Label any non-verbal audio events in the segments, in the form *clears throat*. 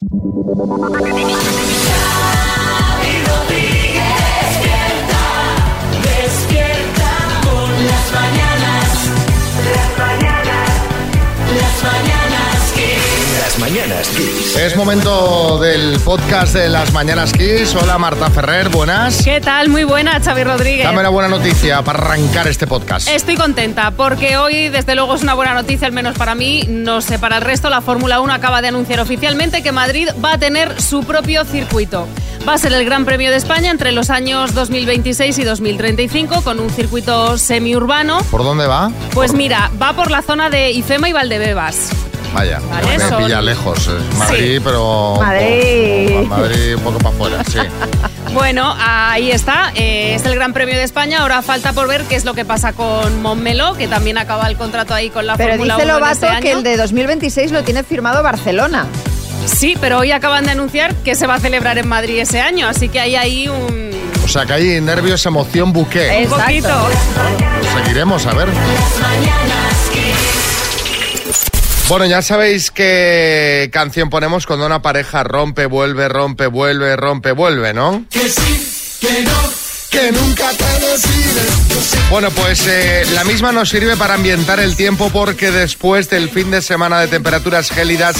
Yeah. Es momento del podcast de las Mañanas Kiss. Hola Marta Ferrer, buenas. ¿Qué tal? Muy buena, Xavi Rodríguez. Dame una buena noticia para arrancar este podcast. Estoy contenta porque hoy, desde luego, es una buena noticia, al menos para mí. No sé, para el resto, la Fórmula 1 acaba de anunciar oficialmente que Madrid va a tener su propio circuito. Va a ser el Gran Premio de España entre los años 2026 y 2035 con un circuito semiurbano. ¿Por dónde va? Pues mira, va por la zona de Ifema y Valdebebas. Vaya, Vale, me son- pilla lejos. eh. Madrid, Sí. pero... Madrid. Madrid un poco para afuera, sí. *laughs* Bueno, ahí está. eh, es el Gran Premio de España. Ahora falta por ver qué es lo que pasa con Montmeló, que también acaba el contrato ahí con la Pero Fórmula dice 1 en Lobato este que el de 2026 lo tiene firmado Barcelona. Sí, pero hoy acaban de anunciar que se va a celebrar en Madrid ese año, así que hay ahí un, O sea que hay nervios, emoción, buque. un Exacto. poquito. Seguiremos, a ver. Las mañanas Kiss. Bueno, ya sabéis qué canción ponemos cuando una pareja rompe, vuelve, rompe, vuelve, rompe, vuelve, ¿no? Que sí, que no. Que nunca te decides. Bueno, pues eh, la misma nos sirve para ambientar el tiempo porque después del fin de semana de temperaturas gélidas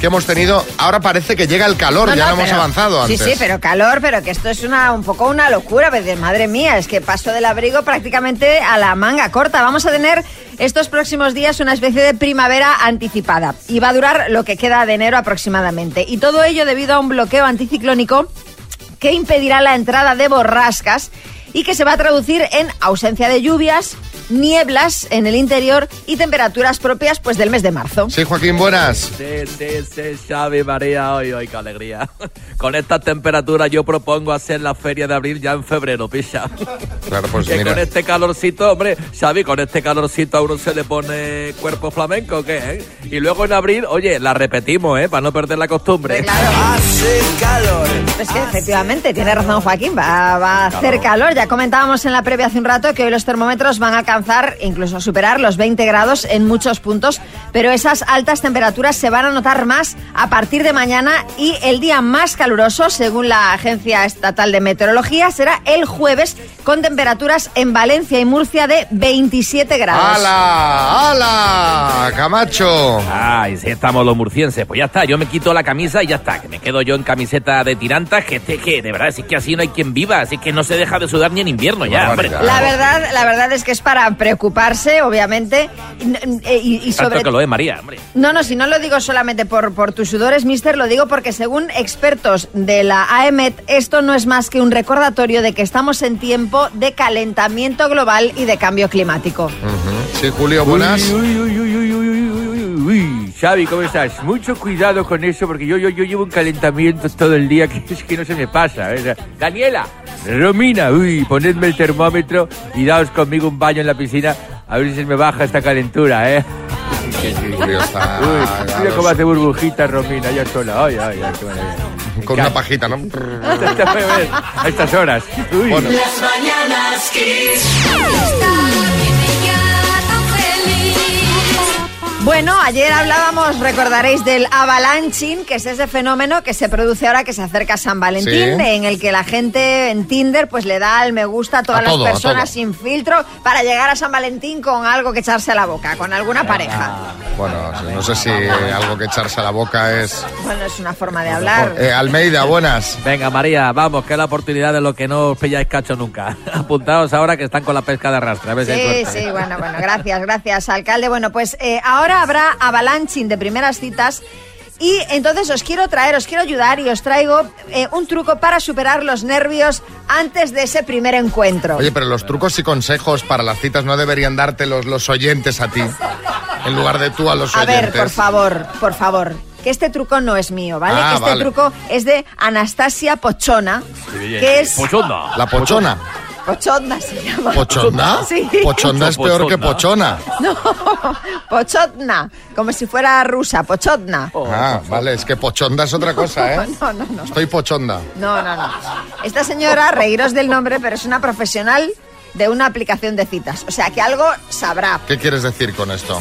que hemos tenido, ahora parece que llega el calor, No, ya no, hemos pero- avanzado antes. Sí, sí, pero calor, pero que esto es una un poco una locura. pues, de madre mía, es que paso del abrigo prácticamente a la manga corta. Vamos a tener estos próximos días una especie de primavera anticipada y va a durar lo que queda de enero aproximadamente. Y todo ello debido a un bloqueo anticiclónico que impedirá la entrada de borrascas y que se va a traducir en ausencia de lluvias, nieblas en el interior y temperaturas propias pues del mes de marzo. Sí, Joaquín, buenas. Sí, sí, sí, Xavi María, hoy, hoy, qué alegría. *laughs* Con estas temperaturas yo propongo hacer la feria de abril ya en febrero, picha. Claro, pues que mira. con este calorcito, hombre, Xavi, con este calorcito a uno se le pone cuerpo flamenco, ¿o ¿qué? eh? Y luego en abril, oye, la repetimos, ¿eh? Para no perder la costumbre. Hace calor. Es que efectivamente, tiene razón Joaquín, va, va a hacer calor. Ya comentábamos en la previa hace un rato que hoy los termómetros van a alcanzar, incluso a superar los 20 grados en muchos puntos, pero esas altas temperaturas se van a notar más a partir de mañana y el día más caluroso, según la Agencia Estatal de Meteorología, será el jueves con temperaturas en Valencia y Murcia de 27 grados. ¡Hala! ¡Hala! ¡Camacho! Ay, sí, estamos los murcienses. Pues ya está, yo me quito la camisa y ya está. Que me quedo yo en camiseta de tirantas, que este, que de verdad, es que así no hay quien viva. Así que no se deja de sudar ni en invierno ya, hombre. La verdad, la verdad es que es para preocuparse, obviamente. Y, eh, y sobre... Tanto que lo es, María. Hombre. No, no, si no lo digo solamente por, por tus sudores, mister, lo digo porque según expertos de la AEMET, esto no es más que un recordatorio de que estamos en tiempo de calentamiento global y de cambio climático. Uh -huh. Sí, Julio, buenas. Uy, uy, uy, Xavi, ¿cómo estás? Mucho cuidado con eso porque yo, yo, yo llevo un calentamiento todo el día *laughs* que es que no se me pasa. O Daniela, Romina, uy, ponedme el termómetro y daos conmigo un baño en la piscina a ver si se me baja esta calentura, ¿eh? Julio está Uy, mira cómo hace burbujitas, Romina, ya sola. Ay, ay, ay, qué maravilla. *laughs* con una pajita, ¿no? *laughs* A estas horas. Uy. Bueno. Las mañanas Kiss. Bueno, ayer hablábamos, recordaréis, del avalanching, que es ese fenómeno que se produce ahora que se acerca San Valentín, Sí. en el que la gente en Tinder pues le da el me gusta a todas A las personas sin filtro para llegar a San Valentín con algo que echarse a la boca, con alguna pareja. Bueno, no sé si algo que echarse a la boca es... Bueno, es una forma de hablar. Eh, Almeida, buenas. Venga, María, vamos, que es la oportunidad de lo que no os pilláis cacho nunca. *laughs* Apuntaos ahora que están con la pesca de arrastre. A ver si hay Sí, sí, bueno, bueno, gracias, gracias, alcalde. Bueno, pues eh, ahora habrá avalanching de primeras citas. Y entonces os quiero traer, os quiero ayudar y os traigo eh, un truco para superar los nervios antes de ese primer encuentro. Oye, pero los trucos y consejos para las citas no deberían dártelos los oyentes a ti, en lugar de tú a los A oyentes. ver, por favor, por favor, que este truco no es mío, ¿vale? Ah, que este vale. truco es de Anastasia Pochona, que es... Pochonda. La pochona. Pochona se llama. ¿Pochonda? Sí. Pochonda es peor que pochona. No, Pochotna, como si fuera rusa, Pochotna. Ah, vale, es que pochonda es otra cosa, ¿eh? *laughs* No, no, no. Estoy pochonda. No, no, no. Esta señora, reíros del nombre, pero es una profesional de una aplicación de citas. O sea, que algo sabrá. ¿Qué quieres decir con esto?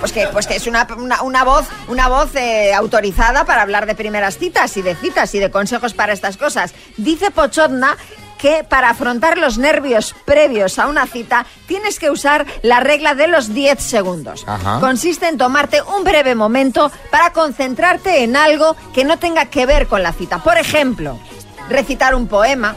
pues que, pues que es una, una, una voz, una voz eh, autorizada para hablar de primeras citas y de citas y de consejos para estas cosas. Dice Pochotna que para afrontar los nervios previos a una cita tienes que usar la regla de los 10 segundos. Ajá. Consiste en tomarte un breve momento para concentrarte en algo que no tenga que ver con la cita. Por ejemplo, recitar un poema,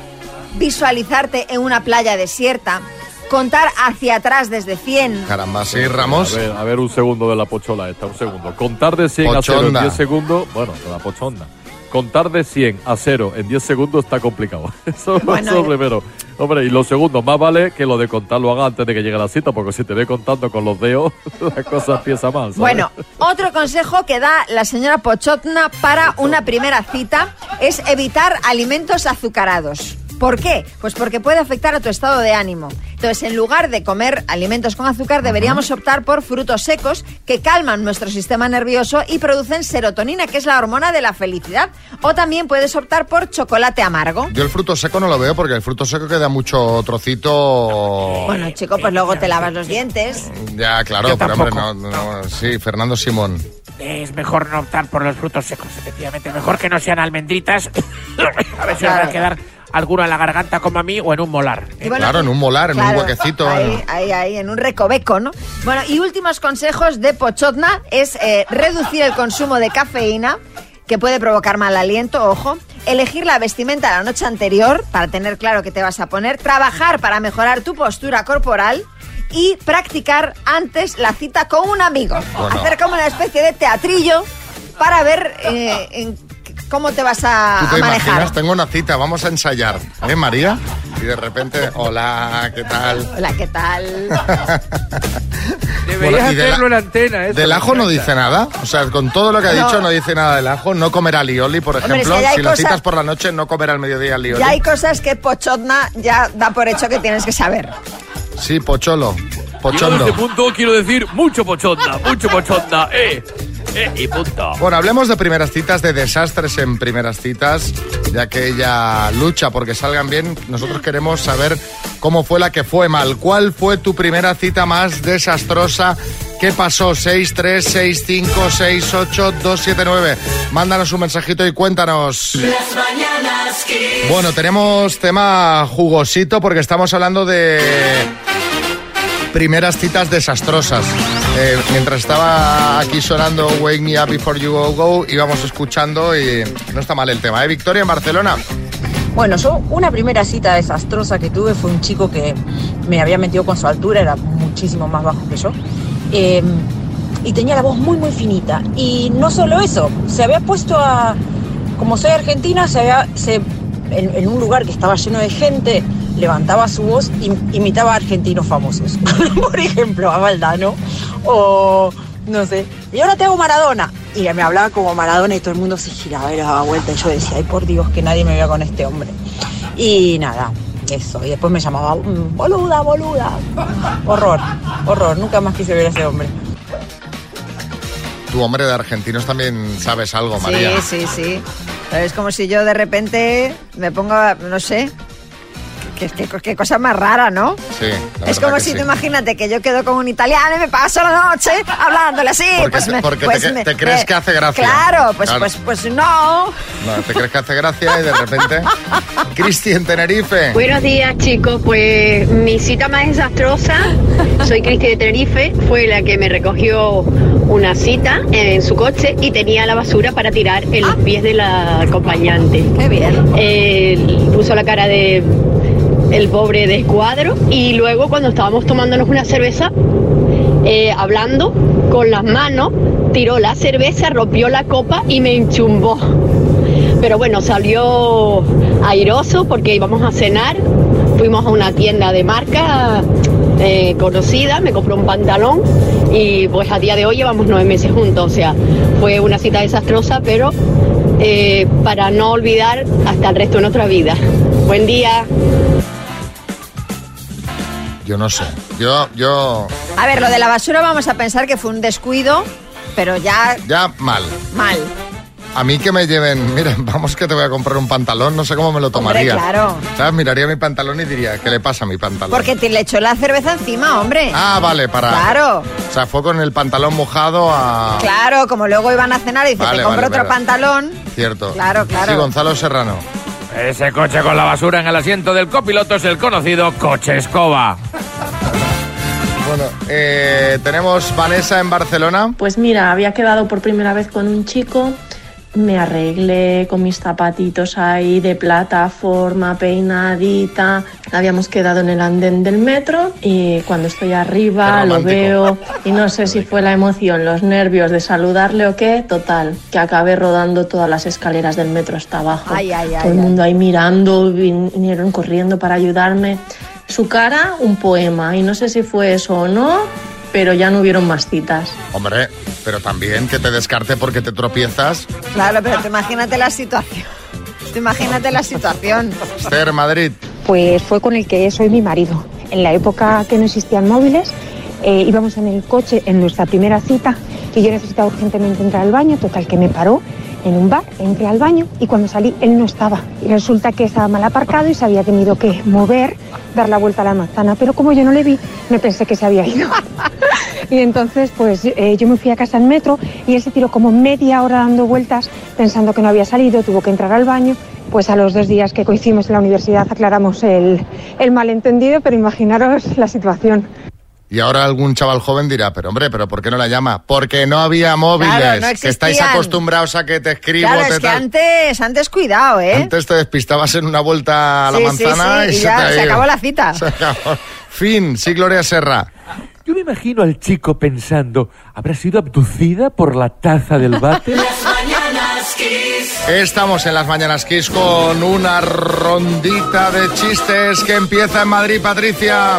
visualizarte en una playa desierta, contar hacia atrás desde 100. Caramba, sí, Ramos. A ver, a ver un segundo de la pochola esta, un segundo. Contar de 100 a 0 en Pochonda. 10 segundos, bueno, de la pochonda. Contar de 100 a 0 en 10 segundos está complicado. *laughs* Eso, Bueno, eso eh. primero. Hombre, y lo segundo, más vale que lo de contar lo haga antes de que llegue la cita, porque si te ve contando con los dedos, *laughs* la cosa empieza mal. ¿sabes? Bueno, otro consejo que da la señora Pochotna para una primera cita es evitar alimentos azucarados. ¿Por qué? Pues porque puede afectar a tu estado de ánimo. Entonces, en lugar de comer alimentos con azúcar, deberíamos optar por frutos secos que calman nuestro sistema nervioso y producen serotonina, que es la hormona de la felicidad. O también puedes optar por chocolate amargo. Yo el fruto seco no lo veo porque el fruto seco queda mucho trocito. Bueno, chico, pues luego te lavas los dientes. Ya, claro, Yo pero hombre, tampoco. no, no, sí, Fernando Simón. Es mejor no optar por los frutos secos, efectivamente. Mejor que no sean almendritas. *coughs* a ver si Claro. va a quedar alguno en la garganta como a mí o en un molar. Bueno, Claro, en un molar, en un huequecito. Ahí, ahí, ahí, en un recoveco, ¿no? Bueno, y últimos consejos de Pochotna es eh, reducir el consumo de cafeína, que puede provocar mal aliento, ojo. Elegir la vestimenta la noche anterior para tener claro qué te vas a poner. Trabajar para mejorar tu postura corporal. Y practicar antes la cita con un amigo. Bueno. Hacer como una especie de teatrillo para ver eh, en cómo te vas a, ¿Tú te a manejar. imaginas? Tengo una cita, vamos a ensayar. ¿Eh, María? Y de repente, hola, ¿qué tal? Hola, ¿qué tal? *laughs* Deberías Bueno, hacerlo a- en antena. eso Del ajo no dice nada. O sea, con todo lo que ha No. dicho no dice nada del ajo. No comer alioli, por Hombre, ejemplo. es que si lo cosas- citas por la noche, no comer al mediodía alioli. Ya hay cosas que Pochotna ya da por hecho que tienes que saber. Sí, pocholo. Pochondo. este punto quiero decir mucho pochonda, mucho pochonda, eh, eh, y punto. Bueno, hablemos de primeras citas, de desastres en primeras citas, ya que ella lucha porque salgan bien. Nosotros queremos saber cómo fue la que fue mal. ¿Cuál fue tu primera cita más desastrosa? ¿Qué pasó? 6, 3, 6, 5, 6, 8, 2, 7, 9. Mándanos un mensajito y cuéntanos. Las mañanas Kiss. Bueno, tenemos tema jugosito porque estamos hablando de primeras citas desastrosas. Eh, mientras estaba aquí sonando Wake Me Up Before You Go Go, íbamos escuchando y no está mal el tema. ¿Eh, Victoria, en Barcelona? Bueno, yo una primera cita desastrosa que tuve fue un chico que me había metido con su altura, era muchísimo más bajo que yo. eh, y tenía la voz muy, muy finita. Y no solo eso, se había puesto a. Como soy argentina, se había. en un lugar que estaba lleno de gente, levantaba su voz y imitaba a argentinos famosos. *laughs* Por ejemplo, a Valdano. O. No sé. Y ahora te hago Maradona. Y me hablaba como Maradona y todo el mundo se giraba y le daba vuelta. Y yo decía, ay por Dios, que nadie me vea con este hombre. Y nada, eso. Y después me llamaba, "Mm, boluda, boluda. Horror, horror. Nunca más quise ver a ese hombre. Tu hombre de argentinos también sabes algo, María. Sí, sí, sí. Pero es como si yo de repente me pongo, a- no sé, qué, qué- qué cosa más rara, ¿no? Sí, la Es como que si sí. tú imagínate que yo quedo con un italiano y me paso la noche hablándole así. Porque pues te- me- porque te pues que- me- te crees me- que hace gracia. Claro, pues, Claro. pues, pues no. No, te crees que hace gracia y de repente... Cristi, en Tenerife. Buenos días chicos, pues mi cita más desastrosa, soy Cristi de Tenerife, fue la que me recogió una cita en su coche y tenía la basura para tirar en los pies de la acompañante. Qué bien. Él puso la cara de el pobre de escuadro y luego cuando estábamos tomándonos una cerveza, eh, hablando con las manos, tiró la cerveza, rompió la copa y me enchumbó. Pero bueno, salió airoso porque íbamos a cenar, fuimos a una tienda de marca eh, conocida, me compró un pantalón y pues a día de hoy llevamos nueve meses juntos, o sea, fue una cita desastrosa, pero eh, para no olvidar hasta el resto de nuestra vida. Buen día. Yo no sé. Yo, yo... A ver, lo de la basura vamos a pensar que fue un descuido, pero ya Ya mal. mal. A mí que me lleven, mira, *laughs* vamos que te voy a comprar un pantalón, no sé cómo me lo tomaría. claro. ¿Sabes? Miraría mi pantalón y diría, ¿qué le pasa a mi pantalón? Porque te le echó la cerveza encima, hombre. Ah, vale, para... Claro. O sea, fue con el pantalón mojado a... Claro, como luego iban a cenar y dice, Vale, te compro vale, otro verdad. pantalón. Cierto. Claro, claro. Sí, Gonzalo Serrano. Ese coche con la basura en el asiento del copiloto es el conocido coche escoba. Bueno, eh, tenemos Vanessa en Barcelona. Pues mira, había quedado por primera vez con un chico, me arreglé con mis zapatitos ahí de plataforma, peinadita. Habíamos quedado en el andén del metro y cuando estoy arriba lo veo y no sé si fue la emoción, los nervios de saludarle o qué, total, que acabé rodando todas las escaleras del metro hasta abajo. Ay, ay, ay, Todo el mundo ahí mirando, vin- vinieron corriendo para ayudarme. Su cara, un poema, y no sé si fue eso o no, pero ya no hubieron más citas. Hombre, pero también que te descarte porque te tropiezas. Claro, pero tú imagínate la situación. Tú imagínate la situación. Esther, Madrid. Pues fue con el que soy mi marido. En la época que no existían móviles, eh, íbamos en el coche en nuestra primera cita y yo necesitaba urgentemente entrar al baño, total que me paró en un bar, entré al baño y cuando salí él no estaba. Y resulta que estaba mal aparcado y se había tenido que mover, dar la vuelta a la manzana, pero como yo no le vi, me pensé que se había *laughs* ido. y entonces pues eh, yo me fui a casa en metro y él se tiró como media hora dando vueltas pensando que no había salido, tuvo que entrar al baño. Pues a los dos días que coincidimos en la universidad aclaramos el, el malentendido, pero imaginaros la situación. Y ahora algún chaval joven dirá, pero hombre, pero ¿por qué no la llama? Porque no había móviles. Claro, no que estáis acostumbrados a que te escribo, Claro, te es que tal. antes, antes cuidado, ¿eh? Antes te despistabas en una vuelta a la Sí, manzana sí, y, y se ya te se ha ido. acabó la cita. *laughs* Se acabó. Fin, sí, Gloria Serra. Yo me imagino al chico pensando, ¿habrá sido abducida por la taza del váter? *laughs* Las mañanas Kiss. Estamos en las Mañanas Kiss con una rondita de chistes que empieza en Madrid, Patricia.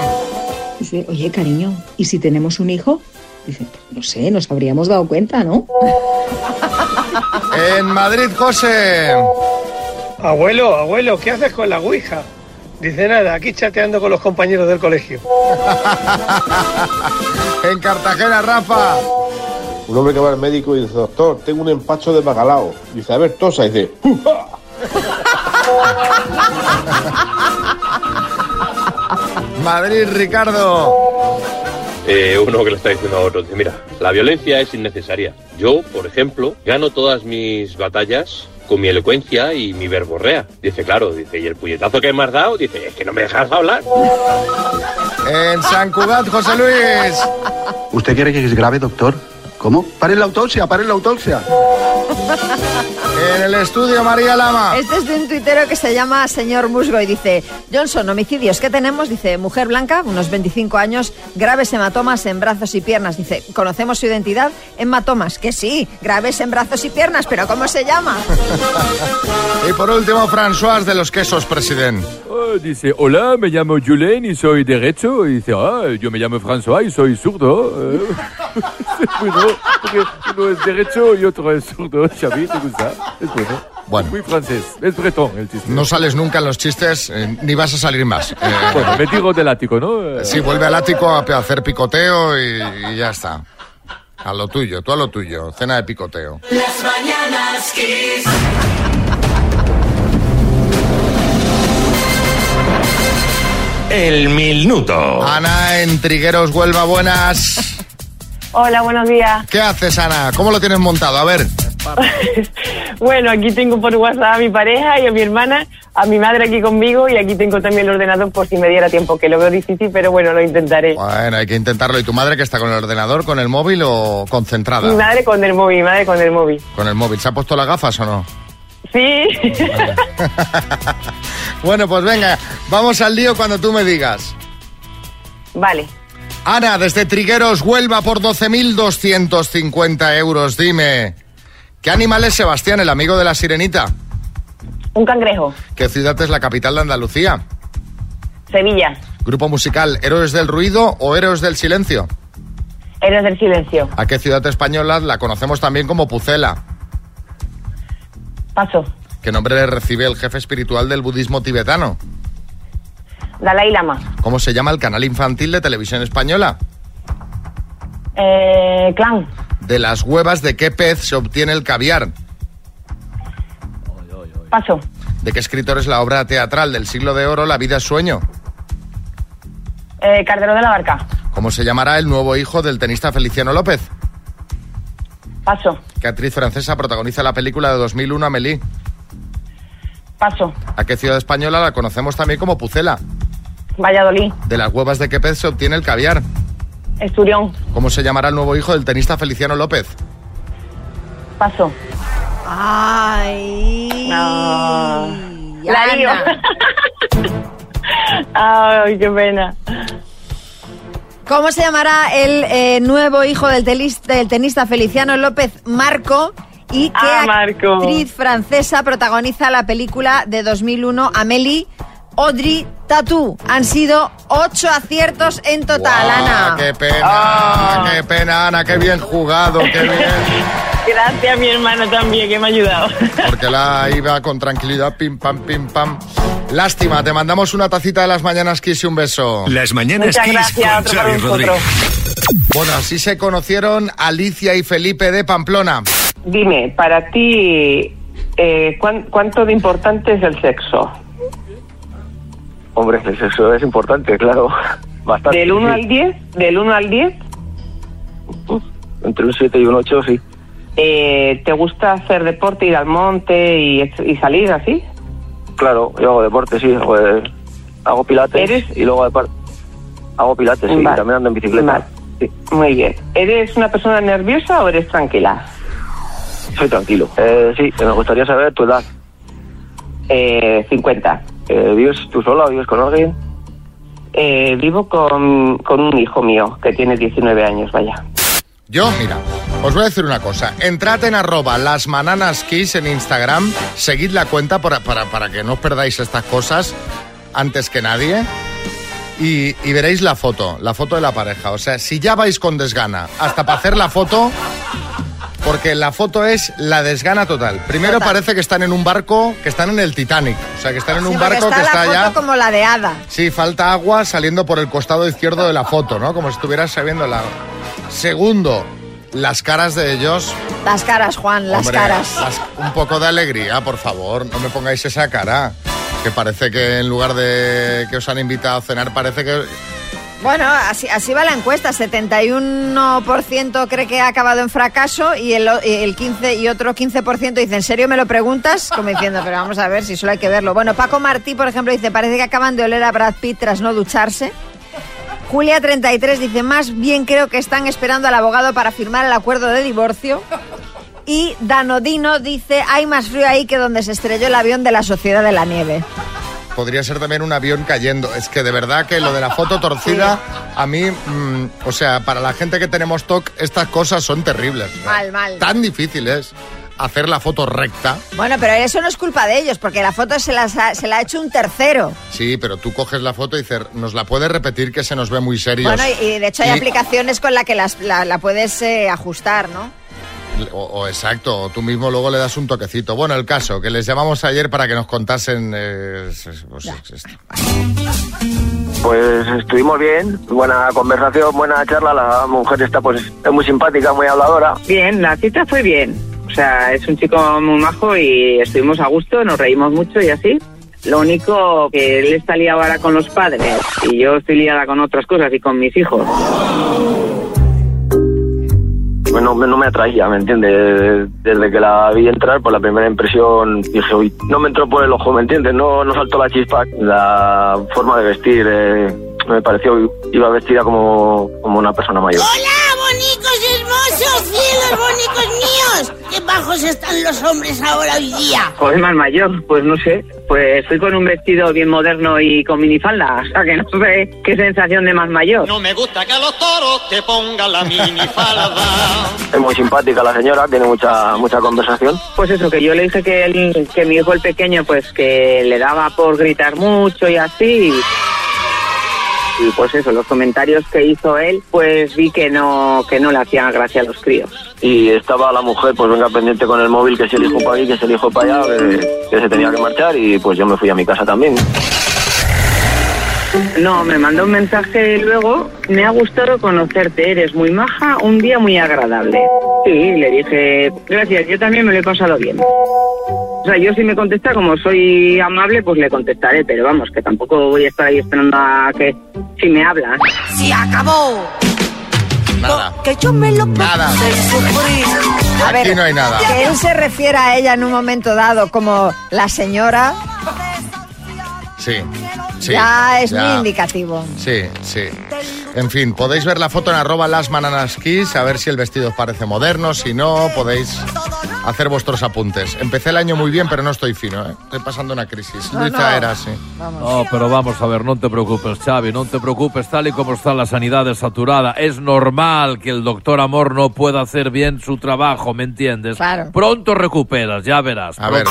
Dice, oye, cariño, ¿y si tenemos un hijo? Dice, "Pues no sé, nos habríamos dado cuenta, ¿no? *laughs* En Madrid, José. Abuelo, abuelo, ¿qué haces con la Ouija? Dice nada, aquí chateando con los compañeros del colegio. *laughs* En Cartagena, Rafa. Un hombre que va al médico y dice, doctor, tengo un empacho de bacalao. Dice, a ver, tosa. Y dice, "Uja". *laughs* *laughs* Madrid, Ricardo. Eh, uno que le está diciendo a otro, dice, mira, la violencia es innecesaria. Yo, por ejemplo, gano todas mis batallas con mi elocuencia y mi verborrea. Dice, claro, dice, y el puñetazo que me has dado, dice, es que no me dejas hablar. En San Cugat, José Luis. ¿Usted quiere que es grave, doctor? ¿Cómo? ¡Paren la autopsia! ¡Paren la autopsia! *laughs* En el estudio, María Lama. Este es de un tuitero que se llama Señor Musgo y dice, Johnson, homicidios, ¿qué tenemos? Dice, mujer blanca, unos 25 años, graves hematomas en brazos y piernas. Dice, ¿conocemos su identidad? Hematomas, que sí, graves en brazos y piernas, pero ¿cómo se llama? *laughs* Y por último, François de los quesos, presidente. Ah, dice, hola, me llamo Julien y soy derecho. Y dice, ah, yo me llamo François y soy zurdo. *laughs* Eh, bueno, porque uno es derecho y otro es zurdo. Xavi, ¿te gusta? Es bueno. Bueno. Muy francés. Es bretón el chiste. No sales nunca en los chistes, eh, ni vas a salir más. Eh, Bueno, me tiro del ático, ¿no? Sí, vuelve al ático a hacer picoteo y, y ya está. A lo tuyo, tú a lo tuyo. Cena de picoteo. Las mañanas Kiss. El minuto. Ana en Trigueros, Huelva, buenas. Hola, buenos días. ¿Qué haces, Ana? ¿Cómo lo tienes montado? A ver. *laughs* Bueno, aquí tengo por WhatsApp a mi pareja y a mi hermana, a mi madre aquí conmigo y aquí tengo también el ordenador por si me diera tiempo, que lo veo difícil, pero bueno, lo intentaré. Bueno, hay que intentarlo. ¿Y tu madre que está con el ordenador, con el móvil o concentrada? Mi madre con el móvil, mi madre con el móvil. Con el móvil. ¿Se ha puesto las gafas o no? Sí. *laughs* Bueno, pues venga, vamos al lío cuando tú me digas. vale. Ana, desde Trigueros, Huelva, por 12.250 euros. Dime, ¿qué animal es Sebastián, el amigo de la sirenita? Un cangrejo. ¿Qué ciudad es la capital de Andalucía? Sevilla. Grupo musical, ¿Héroes del Ruido o Héroes del Silencio? Héroes del silencio. ¿A qué ciudad española la conocemos también como Pucela? Paso. ¿Qué nombre recibe el jefe espiritual del budismo tibetano? Dalai Lama. ¿Cómo se llama el canal infantil de televisión española? Eh, clan. ¿De las huevas de qué pez se obtiene el caviar? Paso. ¿De qué escritor es la obra teatral del siglo de oro La vida es sueño? Eh, Cardero de la Barca. ¿Cómo se llamará el nuevo hijo del tenista Feliciano López? Paso. ¿Qué actriz francesa protagoniza la película de 2001 Amélie? Paso. ¿A qué ciudad española la conocemos también como Pucela? Valladolid. ¿De las huevas de qué pez se obtiene el caviar? Esturión. ¿Cómo se llamará el nuevo hijo del tenista Feliciano López? Paso. Ay. La lío. *laughs* Ay, qué pena. ¿Cómo se llamará el eh, nuevo hijo del, tenista Feliciano López Marco? ¿Y qué Ah, Marco. actriz francesa protagoniza la película de 2001 Amélie? Audrey Tatou. Han sido ocho aciertos en total, ¡Guau, Ana. ¡Qué pena! Ah. ¡Qué pena, Ana! ¡Qué bien jugado! ¡Qué bien! Gracias a mi hermano también, que me ha ayudado. Porque la iba con tranquilidad, pim pam, pim pam. Lástima, te mandamos una tacita de las mañanas Kiss y un beso. Las mañanas Muchas Kiss gracias, con Xavi. Rodríguez. Bueno, así se conocieron Alicia y Felipe de Pamplona. Dime, para ti, eh, ¿cuán- ¿cuánto de importante es el sexo? Hombre, el sexo es importante, claro. *laughs* Bastante. ¿Del 1 sí. al 10? ¿Del 1 al 10? Entre un 7 y un 8, sí. Eh, ¿Te gusta hacer deporte, ir al monte y, y salir así? Claro, yo hago deporte, sí. Hago, eh, hago pilates y luego aparte hago pilates, sí. Vale. También ando en bicicleta. Vale. Muy bien. ¿Eres una persona nerviosa o eres tranquila? Soy tranquilo. Eh, sí, me gustaría saber tu edad. Eh, 50. Eh, ¿Vives tú sola o vives con alguien? Eh, vivo con, con un hijo mío que tiene 19 años, vaya. Yo, mira, os voy a decir una cosa. Entrad en arroba las mananas kiss en Instagram, seguid la cuenta para, para, para que no os perdáis estas cosas antes que nadie. Y, y veréis la foto, la foto de la pareja. O sea, si ya vais con desgana hasta para hacer la foto, porque la foto es la desgana total. Primero Total. parece que están en un barco, que están en el Titanic. O sea, que están en Sí, un barco está que la está foto ya... como la de Ada. Sí, falta agua saliendo por el costado izquierdo de la foto, ¿no? Como si estuvieras sabiendo la... Segundo, las caras de ellos. Las caras, Juan, las Hombre, caras. las- un poco de alegría, por favor. No me pongáis esa cara. Que parece que en lugar de que os han invitado a cenar, parece que... Bueno, así, así va la encuesta. 71% cree que ha acabado en fracaso y el, el 15 y otro 15% dice, ¿en serio me lo preguntas? Como diciendo, pero vamos a ver si solo hay que verlo. Bueno, Paco Martí, por ejemplo, dice, parece que acaban de oler a Brad Pitt tras no ducharse. Julia 33 dice, más bien creo que están esperando al abogado para firmar el acuerdo de divorcio. Y Danodino dice, hay más frío ahí que donde se estrelló el avión de la Sociedad de la Nieve. Podría ser también un avión cayendo. Es que de verdad que lo de la foto torcida, *laughs* a mí, mm, o sea, para la gente que tenemos TOC, estas cosas son terribles. Mal, mal. Tan difícil es hacer la foto recta. Bueno, pero eso no es culpa de ellos, porque la foto se, ha- se la ha hecho un tercero. Sí, pero tú coges la foto y dices, nos la puedes repetir que se nos ve muy serios. Bueno, y, y de hecho hay Y- aplicaciones con las que las- la, la puedes eh, ajustar, ¿no? O, o exacto, o tú mismo luego le das un toquecito. Bueno, el caso, que les llamamos ayer para que nos contasen... eh, es- es- pues, esto. Pues estuvimos bien, buena conversación, buena charla. La mujer está pues es muy simpática, muy habladora. Bien, la cita fue bien. O sea, es un chico muy majo y estuvimos a gusto, nos reímos mucho y así. Lo único que él está liado ahora con los padres y yo estoy liada con otras cosas y con mis hijos. Pues no, me- no me atraía, ¿me entiendes? Desde que la vi entrar, por la primera impresión dije, uy, no me entró por el ojo, ¿me entiendes? No, no saltó la chispa. La forma de vestir eh, me pareció, iba vestida como, como una persona mayor. ¡Hola, bonicos hermosos, cielos míos! ¡Qué bajos están los hombres ahora hoy día! Joder, más mayor, pues no sé. Pues fui con un vestido bien moderno y con minifalda. O sea, que no sé qué sensación de más mayor. No me gusta que a los toros te pongan la minifalda. *laughs* Es muy simpática la señora, tiene mucha mucha conversación. Pues eso, que yo le dije que, el- que mi hijo el pequeño, pues que le daba por gritar mucho y así. Y pues eso, los comentarios que hizo él, pues vi que no, que no le hacían gracia a los críos. Y estaba la mujer, pues venga pendiente con el móvil, que se elijo para aquí, que se elijo para allá, que, que se tenía que marchar y pues yo me fui a mi casa también. No, me mandó un mensaje luego. Me ha gustado conocerte, eres muy maja, un día muy agradable. Sí, le dije, gracias, yo también me lo he pasado bien. O sea, yo si me contesta, como soy amable, pues le contestaré, pero vamos, que tampoco voy a estar ahí esperando a que si me hablas. ¡Se acabó! Nada. Que yo me lo Nada. A ver, Aquí no hay nada. Que él se refiera a ella en un momento dado como la señora, Sí. sí ya es muy indicativo. Sí, sí. En fin, podéis ver la foto en arroba las a ver si el vestido os parece moderno, si no, podéis hacer vuestros apuntes. Empecé el año muy bien, pero no estoy fino, ¿eh? Estoy pasando una crisis. No, Luisa no. era así. No, pero vamos a ver, no te preocupes, Xavi, no te preocupes, tal y como está la sanidad saturada, es normal que el doctor Amor no pueda hacer bien su trabajo, ¿me entiendes? Claro. Pronto recuperas, ya verás. A ver.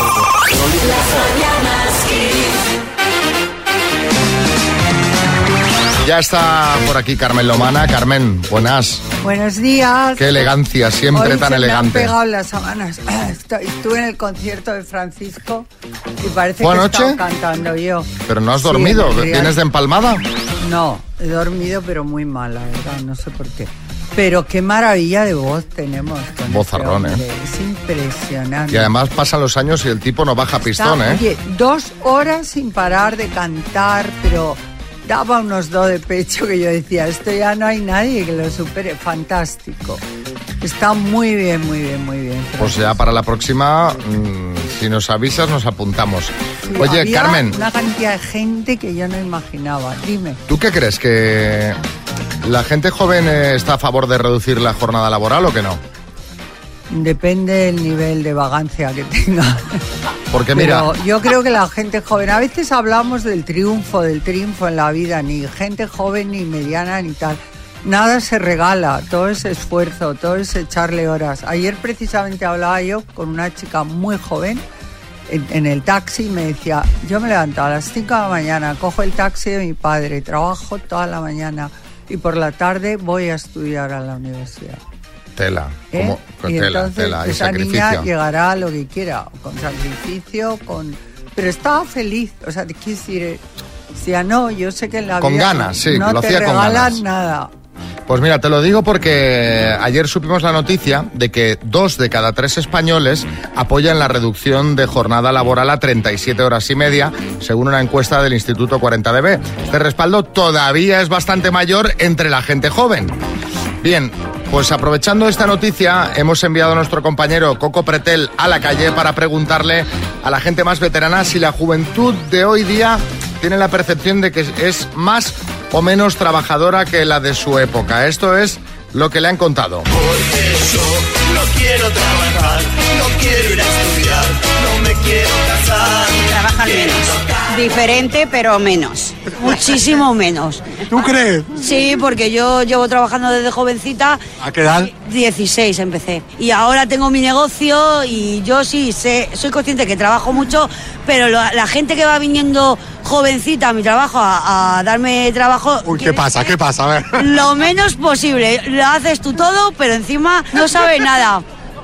Ya está por aquí Carmen Lomana. Carmen, buenas. Buenos días. Qué elegancia, siempre Hoy tan se elegante. Me han pegado las sábanas. Estoy- Estuve en el concierto de Francisco y parece ¿Fue que estado cantando yo. Pero no has Sí, dormido, ¿vienes de empalmada? No, he dormido pero muy mal, la verdad, no sé por qué. Pero qué maravilla de voz tenemos. con Vozarrón, este ¿eh? hombre, Es impresionante. Y además pasan los años y el tipo no baja pistón, Está- ¿eh? Oye, dos horas sin parar de cantar, pero daba unos do de pecho que yo decía, esto ya no hay nadie que lo supere. Fantástico. Está muy bien, muy bien, muy bien. Pues ya para la próxima, mm, si nos avisas, nos apuntamos. Sí, Oye, había Carmen, Una cantidad de gente que yo no imaginaba. Dime. ¿tú qué crees? ¿Que la gente joven eh, está a favor de reducir la jornada laboral o que no? Depende del nivel de vagancia que tenga. Porque mira, Pero yo creo que la gente joven, a veces hablamos del triunfo, del triunfo en la vida, ni gente joven, ni mediana, ni tal. Nada se regala, todo es esfuerzo, todo es echarle horas. Ayer precisamente hablaba yo con una chica muy joven en, en el taxi y me decía, yo me levanto a las 5 de la mañana, cojo el taxi de mi padre, trabajo toda la mañana y por la tarde voy a estudiar a la universidad. Tela, ¿eh? como con y tela, entonces tela y esa niña llegará a lo que quiera, con sacrificio, con... Pero estaba feliz, o sea, te quiero decir, eh, decía, no, yo sé que en la Con vida ganas, sí, no lo te hacía con ganas. nada. Pues mira, te lo digo porque ayer supimos la noticia de que dos de cada tres españoles apoyan la reducción de jornada laboral a 37 horas y media, según una encuesta del Instituto 40DB. Este respaldo todavía es bastante mayor entre la gente joven. Bien, pues aprovechando esta noticia, hemos enviado a nuestro compañero Coco Pretel a la calle para preguntarle a la gente más veterana si la juventud de hoy día tiene la percepción de que es más o menos trabajadora que la de su época. Esto es lo que le han contado. Porque yo no quiero trabajar, no quiero ir a estudiar, me quiero casar. Trabajan menos. Diferente, pero menos. Muchísimo menos. ¿Tú crees? Sí, porque yo llevo trabajando desde jovencita. ¿A qué edad? 16 empecé. Y ahora tengo mi negocio y yo sí sé, soy consciente que trabajo mucho, pero la gente que va viniendo jovencita a mi trabajo a, a darme trabajo, Uy, ¿qué pasa? ¿Qué pasa? A ver. lo menos posible. Lo haces tú todo, pero encima no sabes nada.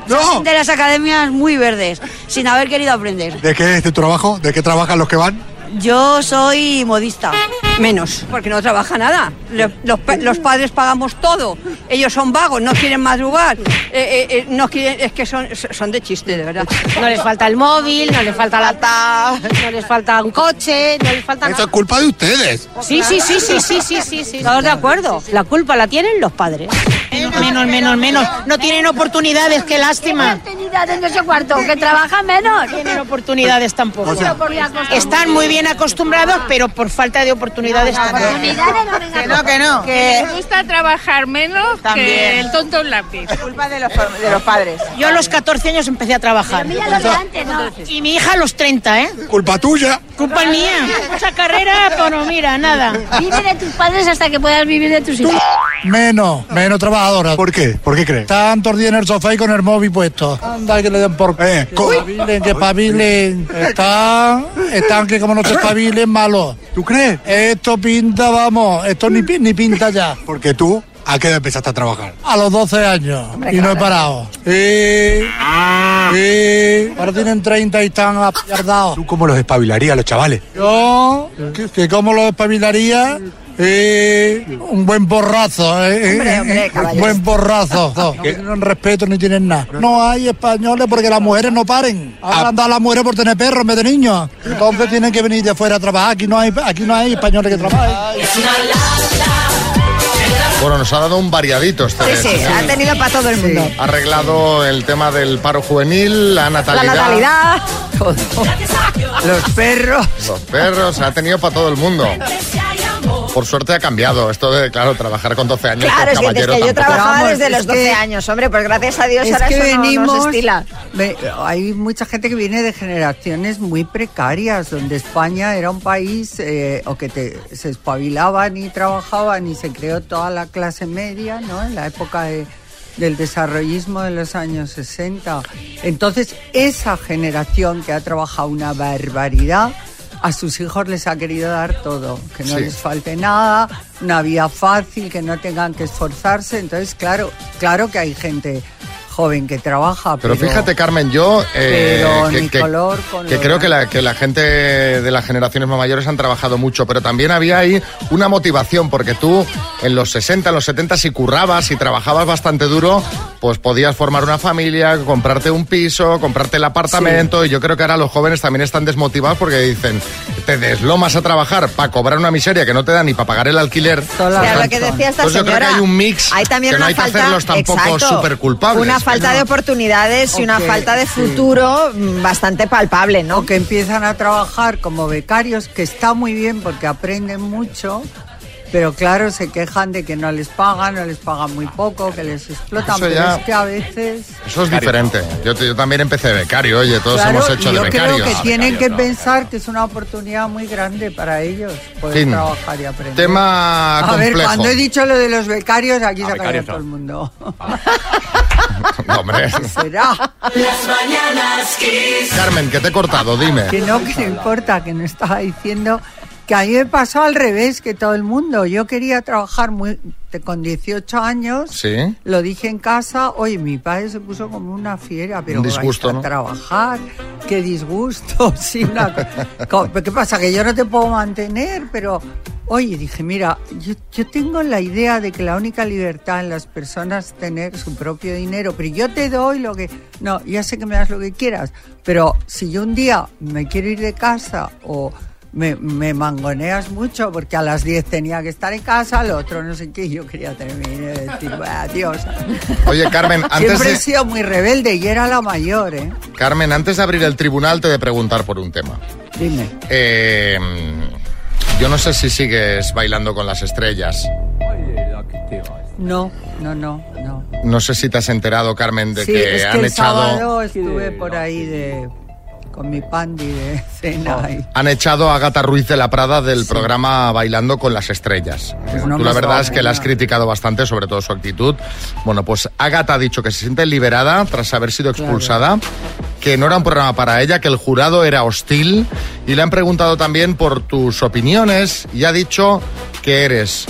No. De las academias muy verdes, sin haber querido aprender. ¿De qué es tu trabajo? ¿De qué trabajan los que van? Yo soy modista. Menos, porque no trabaja nada. Los, los padres pagamos todo. Ellos son vagos, no quieren madrugar. Eh, eh, eh, no quieren, es que son, son de chiste, de verdad. No les falta el móvil, no les falta la ta, no les falta un coche, no les falta Eso nada. es culpa de ustedes. Sí, sí, sí, sí, sí, sí, sí, sí. Todos de acuerdo. La culpa la tienen los padres. Menos, menos, menos. No tienen oportunidades, qué lástima. Oportunidades de ese cuarto, que trabajan menos. tienen oportunidades tampoco. Están muy bien acostumbrados, pero por falta de oportunidades también. Que no, que no. Que Les gusta trabajar menos También. que el tonto un lápiz. culpa de los, de los padres. Yo a los 14 años empecé a trabajar. Y mi hija a los 30, ¿eh? Culpa tuya. Culpa mía. Esa carrera, bueno, mira, nada. Vive de tus padres hasta que puedas vivir de tus hijos. Menos, menos ¿Por qué? ¿Por qué crees? Están todos el día en el sofá y con el móvil puesto. Anda, que le den por... Eh, que espabilen, que espabilen. Están, están que como no se espabilen, malos. ¿Tú crees? Esto pinta, vamos, esto ni, ni pinta ya. Porque tú, ¿a qué edad empezaste a trabajar? A los 12 años. y no he parado. Sí, sí. Ahora tienen 30 y están apillardados. ¿Tú cómo los espabilarías a los chavales? Yo, que, que como los espabilaría, Eh, un buen porrazo, eh, Hombre, eh, hombre, un buen porrazo. *laughs* No, no tienen respeto ni tienen nada. No hay españoles porque las mujeres no paren. Ahora han dado a las mujeres por tener perros en vez de niños. Entonces tienen que venir de fuera a trabajar. Aquí no hay, aquí no hay españoles que trabajen. Bueno, nos ha dado un variadito este. Sí, sí, ha tenido para todo el mundo. Ha arreglado el tema del paro juvenil, la La natalidad. natalidad. Los perros. Los perros, ha tenido para todo el mundo. Por suerte ha cambiado esto de, claro, trabajar con 12 años. Claro, es que, es caballero, que yo trabajaba Vamos, desde es los 12 que- años, hombre, pues gracias a Dios Es ahora que eso no- no, venimos, se estila. ve- hay mucha gente que viene de generaciones muy precarias, donde España era un país eh, o que te- se espabilaban y trabajaban y se creó toda la clase media, ¿no? En la época de- del desarrollismo de los años 60. Entonces, esa generación que ha trabajado una barbaridad, a sus hijos les ha querido dar todo, que no Sí. les falte nada, una vida fácil, que no tengan que esforzarse. Entonces, claro, claro que hay gente joven que trabaja, Pero fíjate, Carmen, yo eh, pero que, ni que- color con que creo que la, que la gente de las generaciones más mayores han trabajado mucho, pero también había ahí una motivación, porque tú en los 60, en los 70, si currabas y trabajabas bastante duro, pues podías formar una familia, comprarte un piso, comprarte el apartamento, y yo creo que ahora los jóvenes también están desmotivados porque dicen, te deslomas a trabajar para cobrar una miseria que no te da ni para pagar el alquiler. Claro, lo que decía esta Pues yo creo señora. que hay un mix hay también que no hay que hacerlos tampoco súper culpables. Una falta no. de oportunidades y una falta de futuro bastante palpable, ¿no? O que empiezan a trabajar como becarios, que está muy bien porque aprenden mucho, pero claro, se quejan de que no les pagan, no les pagan muy poco, que les explotan. Eso pero ya- es que a veces. Eso es diferente. Yo, yo también empecé de becario, oye, todos Claro, hemos hecho y de yo becarios. creo que tienen que pensar que es una oportunidad muy grande para ellos poder Fin. trabajar y aprender. Tema a ver, complejo. cuando he dicho lo de los becarios, aquí Ah, se ha todo el mundo. No, *laughs* hombre. *laughs* Será. Las mañanas. Carmen, que te he cortado, dime. Que no, que no importa, que no estaba diciendo que a mí me pasó al revés que todo el mundo. Yo quería trabajar muy, con 18 años, Sí. lo dije en casa, oye, mi padre se puso como una fiera, pero Un disgusto, a ¿no? trabajar, qué disgusto, *laughs* sí, una ¿Qué pasa? Que yo no te puedo mantener, pero... Oye, dije, mira, yo, yo tengo la idea de que la única libertad en las personas es tener su propio dinero, pero yo te doy lo que... No, ya sé que me das lo que quieras, pero si yo un día me quiero ir de casa o me, me mangoneas mucho porque a las 10 tenía que estar en casa, al otro no sé qué, yo quería tener mi dinero y decir, "Bueno, adiós. Oye, Carmen, *laughs* antes Siempre he de, sido muy rebelde y era la mayor, ¿eh? Carmen, antes de abrir el tribunal te he de preguntar por un tema. Dime. Eh, yo no sé si sigues bailando con las estrellas. No, no, no, no. No sé si te has enterado, Carmen, de sí, que es que han el echado sábado estuve por ahí de con mi pandi de cena y han echado a Agatha Ruiz de la Prada del programa Bailando con las Estrellas. Pues no Tú la verdad es que la has criticado bastante, sobre todo su actitud. Bueno, pues Agatha ha dicho que se siente liberada tras haber sido expulsada, que no era un programa para ella, que el jurado era hostil y le han preguntado también por tus opiniones y ha dicho que eres...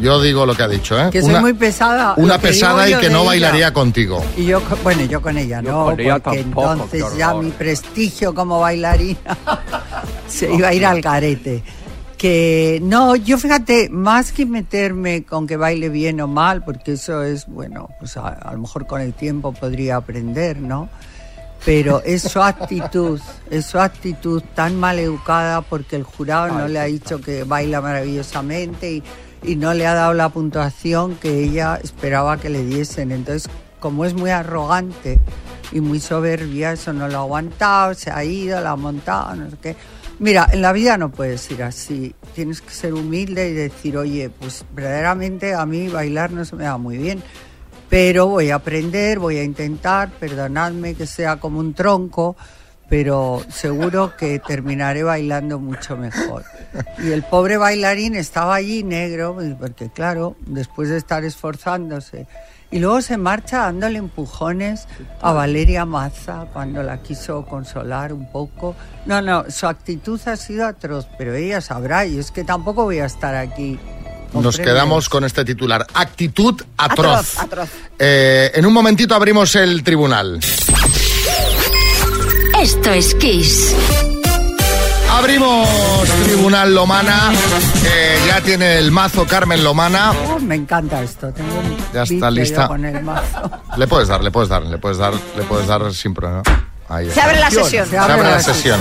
Yo digo lo que ha dicho, ¿eh? que soy muy pesada. una pesada y que no ella. bailaría contigo. Y yo, co- bueno, yo con ella no, con ella porque tampoco, entonces ya mi prestigio como bailarina *laughs* se iba a ir al garete. Que no, yo fíjate, más que meterme con que baile bien o mal, porque eso es, bueno, pues a, a lo mejor con el tiempo podría aprender, ¿no? Pero es su actitud, *laughs* es su actitud tan mal educada porque el jurado no le ha dicho que baila maravillosamente y, y no le ha dado la puntuación que ella esperaba que le diesen. Entonces, como es muy arrogante y muy soberbia, eso no lo ha aguantado, se ha ido, la ha montado, no sé qué. Mira, en la vida no puedes ir así. Tienes que ser humilde y decir, oye, pues verdaderamente a mí bailar no se me da muy bien, pero voy a aprender, voy a intentar, perdonadme que sea como un tronco, pero seguro que terminaré bailando mucho mejor. Y el pobre bailarín estaba allí negro, porque claro, después de estar esforzándose, y luego se marcha dándole empujones a Valeria Maza cuando la quiso consolar un poco. No, no, su actitud ha sido atroz, pero ella sabrá, y es que tampoco voy a estar aquí. Nos premios. quedamos con este titular. Actitud atroz. Atroz, atroz. Eh, en un momentito abrimos el tribunal. Esto es Kiss. Abrimos Tribunal Lomana. eh, ya tiene el mazo Carmen Lomana. Oh, me encanta esto. Tengo un Ya está lista. con el mazo. Le puedes dar, le puedes dar, le puedes dar, le puedes dar sin problema. Ahí Se abre la sesión. Se abre la sesión.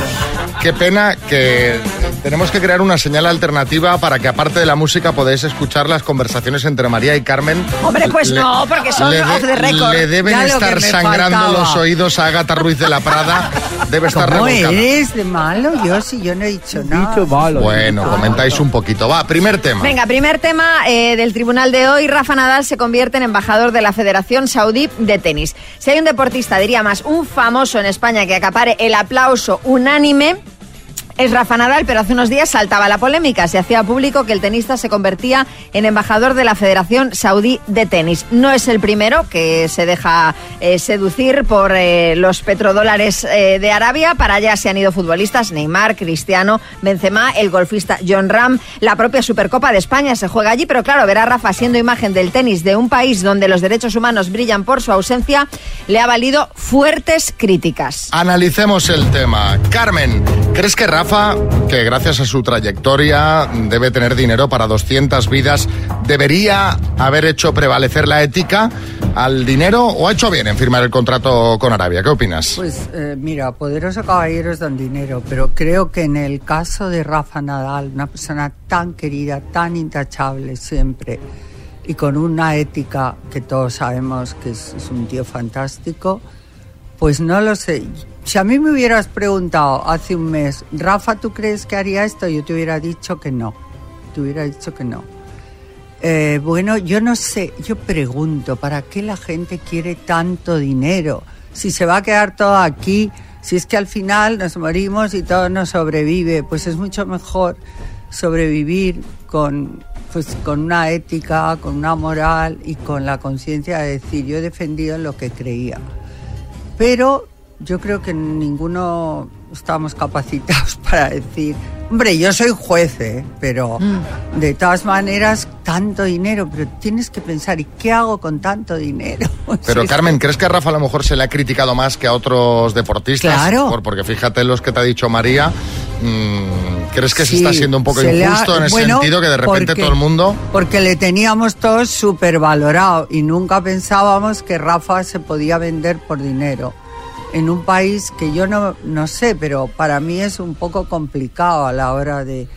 Qué pena que tenemos que crear una señal alternativa para que aparte de la música podáis escuchar las conversaciones entre María y Carmen. Hombre, pues Le- no, porque son le, off the record. le deben Ya estar sangrando faltaba. los oídos a Agatha Ruiz de la Prada. Debe estar ¿Cómo revolcada. eres de malo? Yo sí, yo no he dicho nada. Bueno, comentáis un poquito. Va, primer tema. Venga, primer tema eh, del tribunal de hoy. Rafa Nadal se convierte en embajador de la Federación Saudí de Tenis. Si hay un deportista, diría más, un famoso en España que acapare el aplauso unánime. Es Rafa Nadal, pero hace unos días saltaba la polémica. Se hacía público que el tenista se convertía en embajador de la Federación Saudí de Tenis. No es el primero que se deja eh, seducir por eh, los petrodólares eh, de Arabia. Para allá se han ido futbolistas Neymar, Cristiano, Benzema, el golfista John Ram. La propia Supercopa de España se juega allí, pero claro, ver a Rafa siendo imagen del tenis de un país donde los derechos humanos brillan por su ausencia le ha valido fuertes críticas. Analicemos el tema. Carmen, ¿crees que Rafa, que gracias a su trayectoria debe tener dinero para 200 vidas, debería haber hecho prevalecer la ética al dinero o ha hecho bien en firmar el contrato con Arabia? ¿Qué opinas? Pues eh, mira, poderosos caballeros dan dinero, pero creo que en el caso de Rafa Nadal, una persona tan querida, tan intachable siempre, y con una ética que todos sabemos que es, es un tío fantástico, pues no lo sé. Si a mí me hubieras preguntado hace un mes, Rafa, ¿tú crees que haría esto? Yo te hubiera dicho que no. Te hubiera dicho que no. Eh, bueno, yo no sé, yo pregunto, ¿para qué la gente quiere tanto dinero? Si se va a quedar todo aquí, si es que al final nos morimos y todo nos sobrevive, pues es mucho mejor sobrevivir con, pues, con una ética, con una moral y con la conciencia de decir, yo he defendido lo que creía. Pero yo creo que ninguno estamos capacitados *laughs* para decir, hombre, yo soy juez, ¿eh? pero de todas maneras, tanto dinero, pero tienes que pensar, ¿y qué hago con tanto dinero? *laughs* Pero Carmen, ¿crees que a Rafa a lo mejor se le ha criticado más que a otros deportistas? Claro. Por- porque fíjate los que te ha dicho María. mm, ¿Crees que se está siendo un poco ha- injusto en ese bueno, sentido que de repente porque- todo el mundo... Porque le teníamos todos súper valorado y nunca pensábamos que Rafa se podía vender por dinero. En un país que yo no, no sé, pero para mí es un poco complicado a la hora de,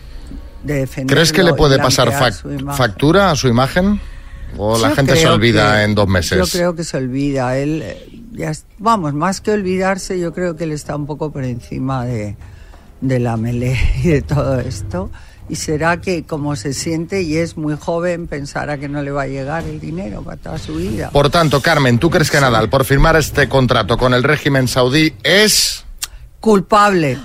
de defender. ¿Crees que le puede pasar fac- factura? a su imagen? ¿O la gente se olvida que- en dos meses? Yo creo que se olvida. Él, eh, ya vamos, más que olvidarse, yo creo que él está un poco por encima de, de la melee y de todo esto. Y será que como se siente y es muy joven, pensará que no le va a llegar el dinero para toda su vida. Por tanto, Carmen, ¿tú crees que Nadal, por firmar este contrato con el régimen saudí, es... Culpable.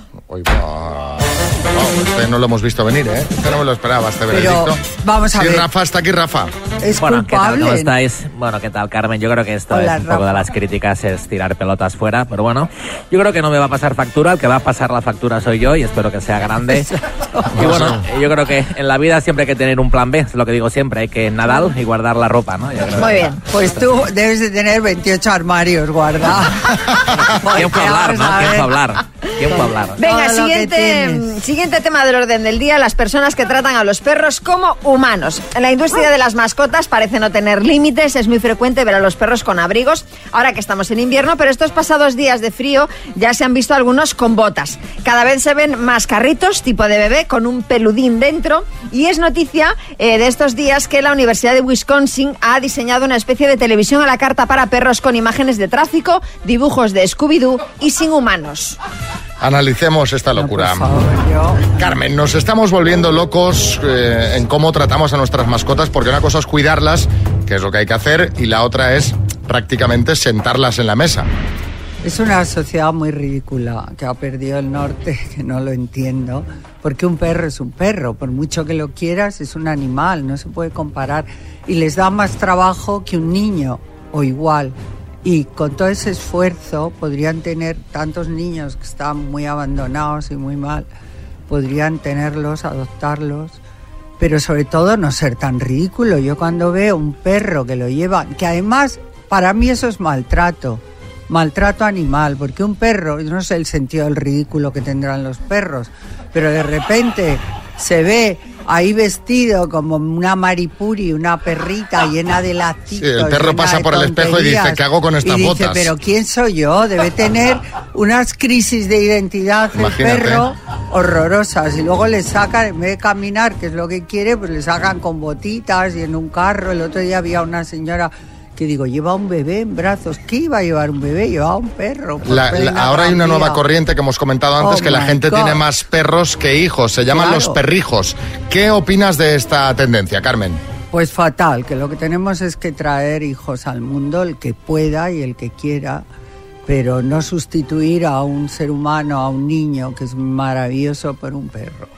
Este no lo hemos visto venir, ¿eh? Este no me lo esperaba, este Pero, veredicto. vamos a sí, ver. Rafa, está aquí Rafa. Es bueno, ¿qué tal? ¿Cómo culpable. estáis? Bueno, ¿qué tal, Carmen? Yo creo que esto Hola, es un poco Rafa. de las críticas, es tirar pelotas fuera, pero bueno, yo creo que no me va a pasar factura, el que va a pasar la factura soy yo y espero que sea grande. *laughs* Y bueno, yo creo que en la vida siempre hay que tener un plan B, es lo que digo siempre, hay que nadar y guardar la ropa, ¿no? Yo creo Muy que- bien. Pues tú debes de tener 28 armarios guardados. *laughs* ¿Quién fue a hablar, no? ¿Quién fue a hablar? ¿Quién fue a hablar? Venga, siguiente, siguiente tema del orden del día, las personas que tratan a los perros como humanos. En la industria de las mascotas parece no tener límites, es muy frecuente ver a los perros con abrigos, ahora que estamos en invierno, pero estos pasados días de frío ya se han visto algunos con botas. Cada vez se ven más carritos tipo de bebé con un peludín dentro y es noticia eh, de estos días que la Universidad de Wisconsin ha diseñado una especie de televisión a la carta para perros con imágenes de tráfico, dibujos de Scooby-Doo y sin humanos. Analicemos esta locura. Carmen, nos estamos volviendo locos eh, en cómo tratamos a nuestras mascotas, porque una cosa es cuidarlas, que es lo que hay que hacer, y la otra es prácticamente sentarlas en la mesa. Es una sociedad muy ridícula que ha perdido el norte, *laughs* que no lo entiendo, porque un perro es un perro, por mucho que lo quieras, es un animal, no se puede comparar. Y les da más trabajo que un niño, o igual. Y con todo ese esfuerzo podrían tener tantos niños que están muy abandonados y muy mal, podrían tenerlos, adoptarlos, pero sobre todo no ser tan ridículo. Yo cuando veo un perro que lo lleva, que además para mí eso es maltrato maltrato animal, porque un perro, yo no sé el sentido del ridículo que tendrán los perros, pero de repente se ve ahí vestido como una maripuri, una perrita llena de lacitos. Sí, el perro pasa por el espejo y dice. "¿Qué hago con estas y dice, botas?". pero ¿quién soy yo? Debe *laughs* tener unas crisis de identidad el perro horrorosas. Y luego le sacan, en vez de caminar, que es lo que quiere, pues le sacan con botitas y en un carro. El otro día había una señora que digo, lleva un bebé en brazos. ¿Qué iba a llevar un bebé? Llevaba un perro. La- la- ahora hay una nueva corriente que hemos comentado antes, Oh que la gente God. tiene más perros que hijos. Se llaman Claro. los perrijos. ¿Qué opinas de esta tendencia, Carmen? Pues fatal, que lo que tenemos es que traer hijos al mundo, el que pueda y el que quiera, pero no sustituir a un ser humano, a un niño, que es maravilloso, por un perro.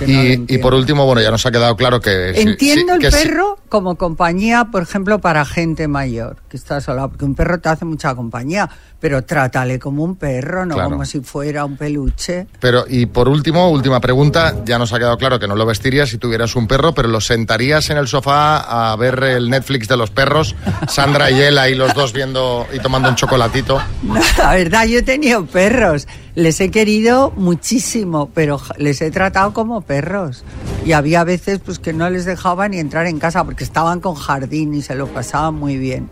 No Y, por último, bueno, ya nos ha quedado claro que... Entiendo sí, el que sí. perro como compañía, por ejemplo, para gente mayor, que está sola, porque un perro te hace mucha compañía, pero trátale como un perro, no Claro. como si fuera un peluche. Pero, y por último, última pregunta, ya nos ha quedado claro que no lo vestirías si tuvieras un perro, pero lo sentarías en el sofá a ver el Netflix de los perros, Sandra y él ahí los dos viendo y tomando un chocolatito. *laughs* No, la verdad, yo he tenido perros, les he querido muchísimo, pero les he tratado como perros. Y había veces pues que no les dejaba ni entrar en casa porque estaban con jardín y se lo pasaban muy bien.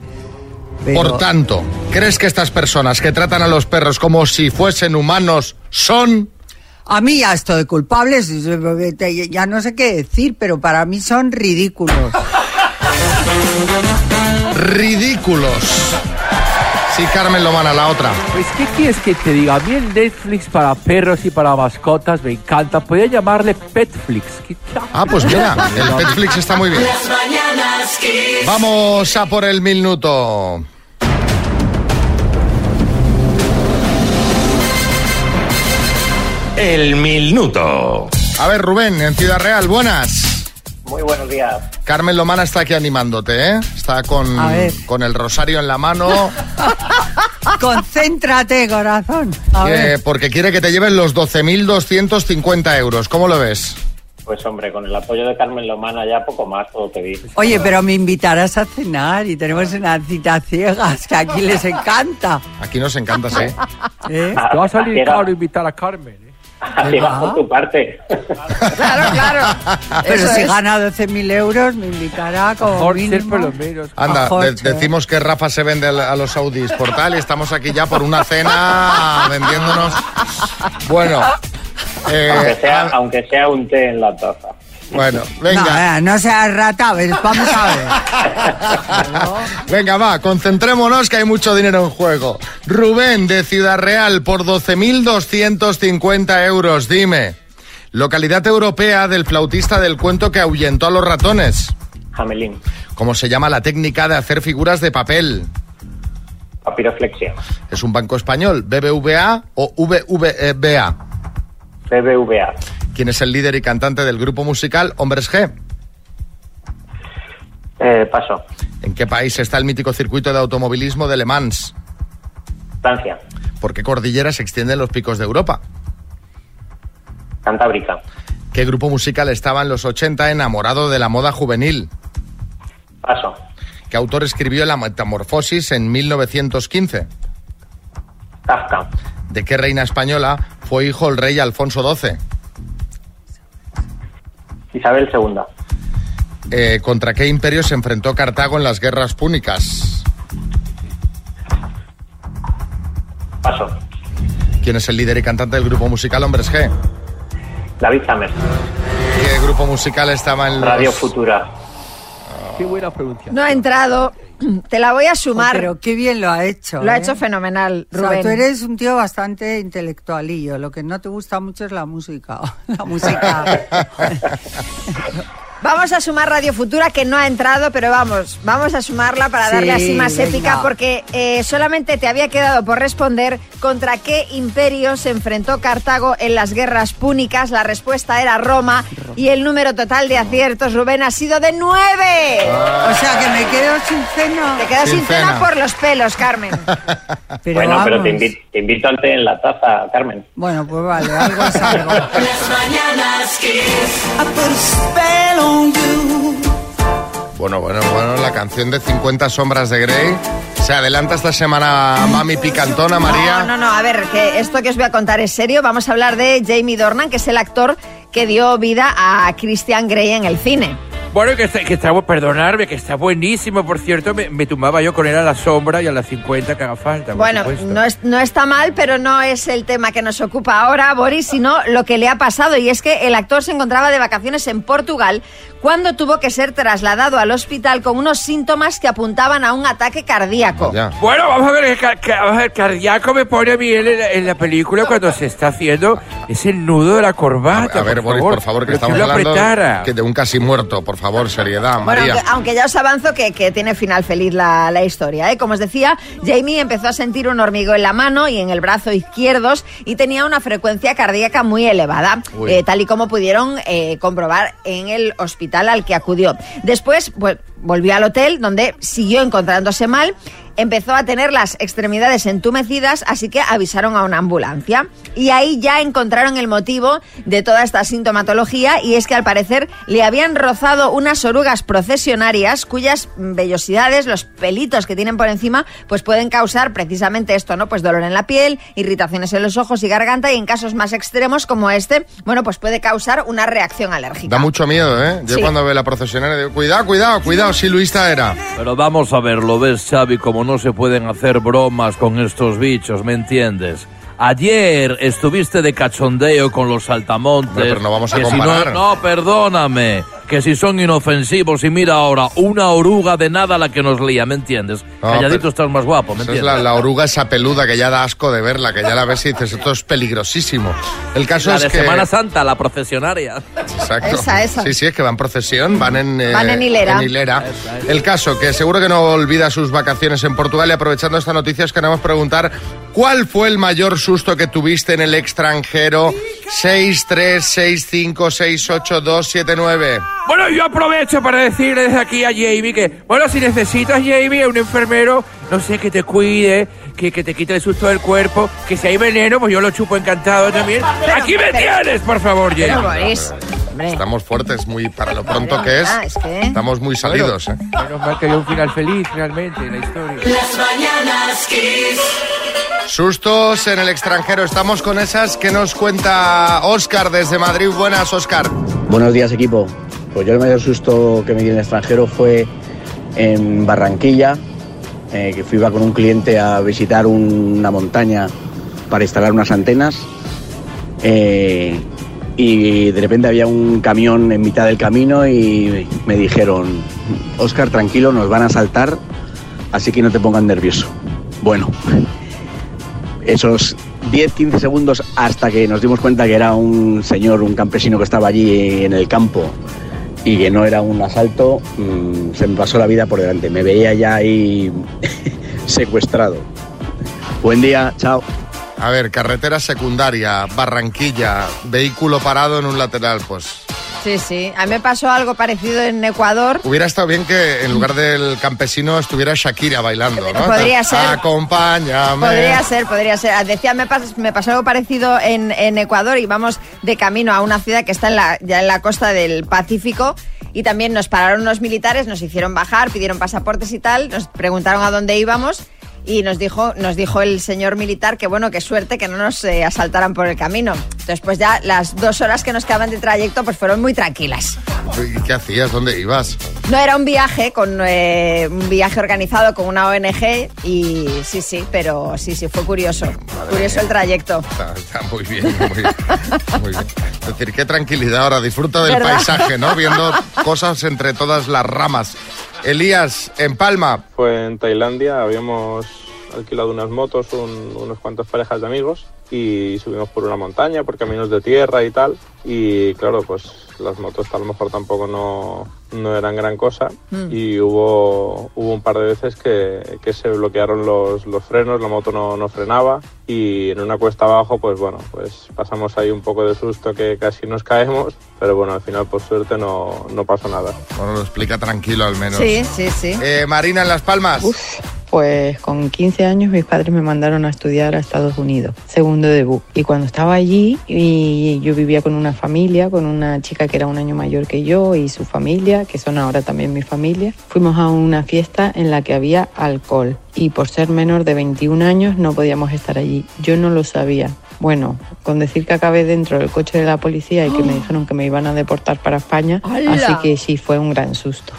Pero- Por tanto, ¿crees que estas personas que tratan a los perros como si fuesen humanos son... A mí ya estoy culpables, ya no sé qué decir, pero para mí son ridículos. ridículos? Sí, Carmen Lomana, la otra. Pues, ¿qué quieres que te diga? A mí el Netflix para perros y para mascotas me encanta. Podría llamarle Petflix. ¿Qué Ah, pues mira, el Netflix está muy bien. Las mañanas Kiss. Vamos a por el minuto. El minuto. A ver, Rubén, en Ciudad Real, buenas. Muy buenos días. Carmen Lomana está aquí animándote, ¿eh? Está con, con el rosario en la mano, *laughs* Concéntrate, corazón. A que- ver. porque quiere que te lleven los 12.250 euros. ¿Cómo lo ves? Pues hombre, con el apoyo de Carmen Lomana ya poco más puedo pedir. Oye, pero me invitarás a cenar y tenemos una cita ciegas que aquí les encanta. Aquí nos encanta, sí. ¿Eh? Te va a salir caro invitar a Carmen. Así va por tu parte. Claro, claro. *laughs* Pero si es. gana 12.000 euros, me invitará como mínimo. por lo menos. Anda, de- decimos que Rafa se vende al- a los saudis por tal y estamos aquí ya por una cena *laughs* vendiéndonos. Bueno, eh, aunque, sea, aunque sea un té en la taza. Bueno, venga. No, eh, no seas rata, a ver, vamos a ver. *laughs* Venga, va, concentrémonos que hay mucho dinero en juego. Rubén, de Ciudad Real, por 12.250 euros, dime. Localidad europea del flautista del cuento que ahuyentó a los ratones. Jamelín, ¿Cómo se llama la técnica de hacer figuras de papel? papiroflexia, ¿Es un banco español, BBVA o VVBA? BBVA, ¿Quién es el líder y cantante del grupo musical Hombres G? eh, paso, ¿En qué país está el mítico circuito de automovilismo de Le Mans? Francia, ¿Por qué cordillera se extienden los picos de Europa? Cantábrica, ¿Qué grupo musical estaba en los 80 enamorado de la moda juvenil? paso, ¿Qué autor escribió La Metamorfosis en 1915? Kafka, ¿De qué reina española fue hijo el rey Alfonso XII? Isabel II, Eh, ¿Contra qué imperio se enfrentó Cartago en las guerras púnicas? paso, ¿Quién es el líder y cantante del grupo musical Hombres G? David Samer, ¿Qué grupo musical estaba en los... Radio Futura, Qué buena pronunciación. No ha entrado. *clears throat* Te la voy a sumar. Oh, Pero qué bien lo ha hecho. Lo ha ¿eh? hecho fenomenal, O sea, Rubén. tú eres un tío bastante intelectualillo. Lo que no te gusta mucho es la música. *laughs* La música. *laughs* Vamos a sumar Radio Futura que no ha entrado, pero vamos, vamos a sumarla para Sí, darle así más venga. épica porque eh, solamente te había quedado por responder contra qué imperio se enfrentó Cartago en las guerras púnicas. La respuesta era Roma y el número total de aciertos, Rubén, ha sido de nueve. o sea que me quedo sin cena. Te quedas sin, Sin cena por los pelos, Carmen. *laughs* Pero bueno, pero te invito, te invito al té en la taza, Carmen. Bueno, pues vale, algo es algo. Las mañanas a on you. Bueno, bueno, bueno, la canción de 50 sombras de Grey. Se adelanta esta semana Mami Picantona, María. No, no, no, a ver, que esto que os voy a contar es serio. Vamos a hablar de Jamie Dornan, que es el actor que dio vida a Christian Grey en el cine. Bueno, que está, que está, perdonarme, que está buenísimo, por cierto, me, me tumbaba yo con él a la sombra y a las 50 que haga falta. Bueno, no, es- no está mal, pero no es el tema que nos ocupa ahora, Boris, sino lo que le ha pasado. Y es que el actor se encontraba de vacaciones en Portugal cuando tuvo que ser trasladado al hospital con unos síntomas que apuntaban a un ataque cardíaco. Bueno, vamos a ver, el, a cardíaco me pone bien en la, en la película cuando se está haciendo ese nudo de la corbata. A ver, Boris, por favor, que Pero estamos hablando que de un casi muerto, por favor, seriedad, Bueno, María. aunque, aunque ya os avanzo que, que tiene final feliz la, la historia. ¿eh? Como os decía, Jamie empezó a sentir un hormigueo en la mano y en el brazo izquierdos y tenía una frecuencia cardíaca muy elevada, eh, tal y como pudieron eh, comprobar en el hospital al que acudió. Después, pues, volvió al hotel donde siguió encontrándose mal. Empezó a tener las extremidades entumecidas, así que avisaron a una ambulancia. Y ahí ya encontraron el motivo de toda esta sintomatología y es que al parecer le habían rozado unas orugas procesionarias cuyas vellosidades, los pelitos que tienen por encima, pues pueden causar precisamente esto, ¿no? Pues dolor en la piel, irritaciones en los ojos y garganta y en casos más extremos como este, bueno, pues puede causar una reacción alérgica. Da mucho miedo, ¿eh? Yo Sí. cuando veo la procesionaria digo, cuidado, cuidado, cuidado, era. Pero vamos a ver, lo ves, Xavi, como no se pueden hacer bromas con estos bichos, ¿me entiendes? Ayer estuviste de cachondeo con los saltamontes. Hombre, pero no vamos a que si comparar. no, no, perdóname. Que si son inofensivos y mira ahora, una oruga de nada la que nos lía, ¿me entiendes? No, Calladito estás más guapo, ¿me Esa es entiendes? la, la oruga esa peluda que ya da asco de verla, que ya la ves y dices, esto es peligrosísimo. El caso La es de que... Semana Santa, la procesionaria. Exacto. Esa, esa. Sí, sí, es que van procesión, van en, eh, Van en hilera. hilera. El caso, que seguro que no olvida sus vacaciones en Portugal y aprovechando esta noticia os queremos preguntar ¿cuál fue el mayor susto que tuviste en el extranjero? 636568279. Bueno, yo aprovecho para decirle desde aquí a Jamie que, bueno, si necesitas, Jamie, un enfermero, no sé, que te cuide, que, que te quite el susto del cuerpo, que si hay veneno, pues yo lo chupo encantado también. aquí me tienes, por favor, Pero, Jamie. Boris, hombre. Estamos fuertes, muy para lo pronto que es. Ah, es que- Estamos muy salidos, ¿eh? Menos mal que hay un final feliz, realmente, en la historia. Las mañanas Kiss. Sustos en el extranjero. Estamos con esas que nos cuenta Oscar desde Madrid. Buenas, Oscar. Buenos días, equipo. Pues yo el mayor susto que me di en el extranjero fue en Barranquilla, eh, que fui con un cliente a visitar un- una montaña para instalar unas antenas. eh, y de repente había un camión en mitad del camino y me dijeron, Oscar, tranquilo, nos van a saltar, así que no te pongas nervioso. Bueno, esos 10-15 segundos hasta que nos dimos cuenta que era un señor, un campesino que estaba allí en el campo y que no era un asalto, mm, se me pasó la vida por delante. Me veía ya ahí *laughs* secuestrado. Buen día, chao. A ver, carretera secundaria, Barranquilla, vehículo parado en un lateral, pues Sí, sí. A mí me pasó algo parecido en Ecuador. hubiera estado bien que en lugar del campesino estuviera Shakira bailando, ¿no? Podría ser. Acompáñame. Podría ser, podría ser. Decía, me, pas- me pasó algo parecido en, en Ecuador. Íbamos de camino a una ciudad que está en la, ya en la costa del Pacífico y también nos pararon unos militares, nos hicieron bajar, pidieron pasaportes y tal, nos preguntaron a dónde íbamos y nos dijo, nos dijo el señor militar que bueno, qué suerte que no nos eh, asaltaran por el camino. Entonces pues ya las dos horas que nos quedaban de trayecto pues fueron muy tranquilas. ¿Y qué hacías? ¿Dónde ibas? No era un viaje con eh, un viaje organizado con una ONG y sí, sí, pero sí, sí, fue curioso. Curioso el trayecto. Está, está muy bien, muy muy bien. Es decir, qué tranquilidad ahora, disfruta del ¿Verdad? paisaje, ¿no? Viendo *laughs* cosas entre todas las ramas. Elías, en Palma. Fue en Tailandia, habíamos alquilado unas motos, un- unos cuantos parejas de amigos y subimos por una montaña, por caminos de tierra y tal. Y claro, pues las motos a lo mejor tampoco no, no eran gran cosa Mm. y hubo, hubo un par de veces que, que se bloquearon los, los frenos, la moto no, no frenaba y en una cuesta abajo pues bueno, pues pasamos ahí un poco de susto que casi nos caemos, pero bueno, al final por suerte no, no pasó nada. Bueno, lo explica tranquilo al menos. Sí, sí, sí. Eh, Marina, en Las Palmas. Pues con 15 años mis padres me mandaron a estudiar a Estados Unidos, segundo debut. Y cuando estaba allí, y yo vivía con una familia, con una chica que era un año mayor que yo y su familia, que son ahora también mi familia, fuimos a una fiesta en la que había alcohol. Y por ser menor de 21 años no podíamos estar allí. Yo no lo sabía. Bueno, con decir que acabé dentro del coche de la policía y que me *gasps* dijeron que me iban a deportar para España, ¡Hala! así que sí, fue un gran susto.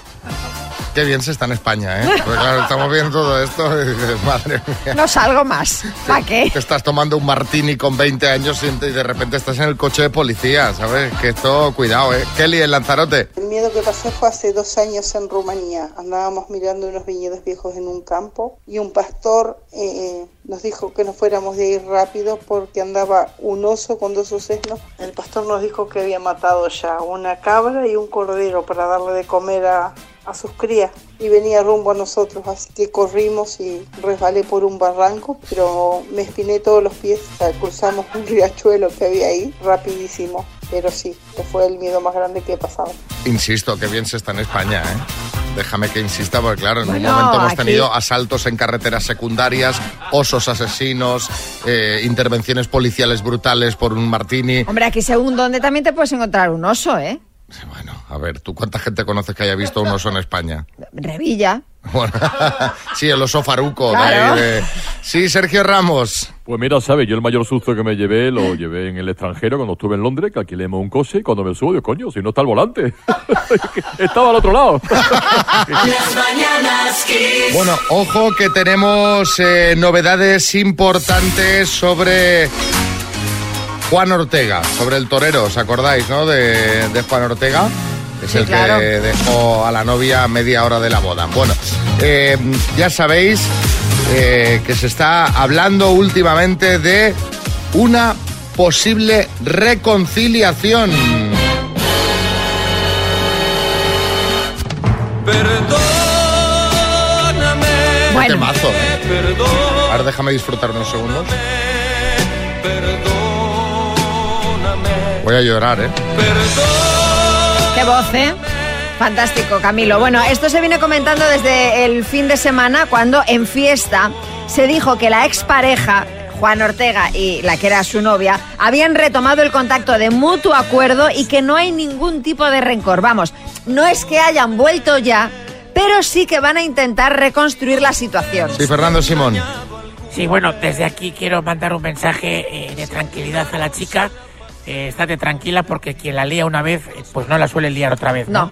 Qué bien se está en España, ¿eh? Porque claro, estamos viendo todo esto y dices, madre mía. No salgo más. ¿Para qué? Que estás tomando un martini con 20 años y de repente estás en el coche de policía, ¿sabes? Que esto, cuidado, ¿eh? Kelly, en Lanzarote. El miedo que pasé fue hace dos años en Rumanía. Andábamos mirando unos viñedos viejos en un campo y un pastor eh, nos dijo que nos fuéramos de ir rápido porque andaba un oso con dos osesnos. El pastor nos dijo que había matado ya una cabra y un cordero para darle de comer a, a sus crías y venía rumbo a nosotros, así que corrimos y resbalé por un barranco, pero me espiné todos los pies, o sea, cruzamos un *laughs* riachuelo que había ahí rapidísimo, pero sí, que fue el miedo más grande que he pasado. Insisto, que bien se está en España, ¿eh? Déjame que insista, porque claro, en Bueno, un momento hemos aquí- tenido asaltos en carreteras secundarias, osos asesinos, eh, intervenciones policiales brutales por un martini. Hombre, aquí según donde también te puedes encontrar un oso, ¿eh? A ver, ¿tú cuánta gente conoces que haya visto un oso en España? Revilla. Bueno, *laughs* sí, el oso faruco. de ahí de- Sí, Sergio Ramos. Pues mira, ¿sabes? Yo el mayor susto que me llevé lo llevé en el extranjero cuando estuve en Londres, que alquilemos un coche y cuando me subo, digo, coño, si no está el volante. *laughs* Estaba al otro lado. Las mañanas. Bueno, ojo que tenemos eh, novedades importantes sobre Juan Ortega, sobre el torero, ¿os acordáis, no? De, de Juan Ortega. Es Sí, el claro. que dejó a la novia a media hora de la boda. Bueno, eh, ya sabéis eh, que se está hablando últimamente de una posible reconciliación. Perdóname. Temazo, ¿eh? Ahora déjame disfrutar unos segundos. Voy a llorar, ¿eh? Qué voz, ¿eh? Fantástico, Camilo. Bueno, esto se viene comentando desde el fin de semana cuando en fiesta se dijo que la expareja, Juan Ortega y la que era su novia, habían retomado el contacto de mutuo acuerdo y que no hay ningún tipo de rencor. Vamos, no es que hayan vuelto ya, pero sí que van a intentar reconstruir la situación. Sí, Fernando Simón. Sí, bueno, desde aquí quiero mandar un mensaje eh, de tranquilidad a la chica. Eh, estate tranquila porque quien la lía una vez, eh, pues no la suele liar otra vez, ¿no?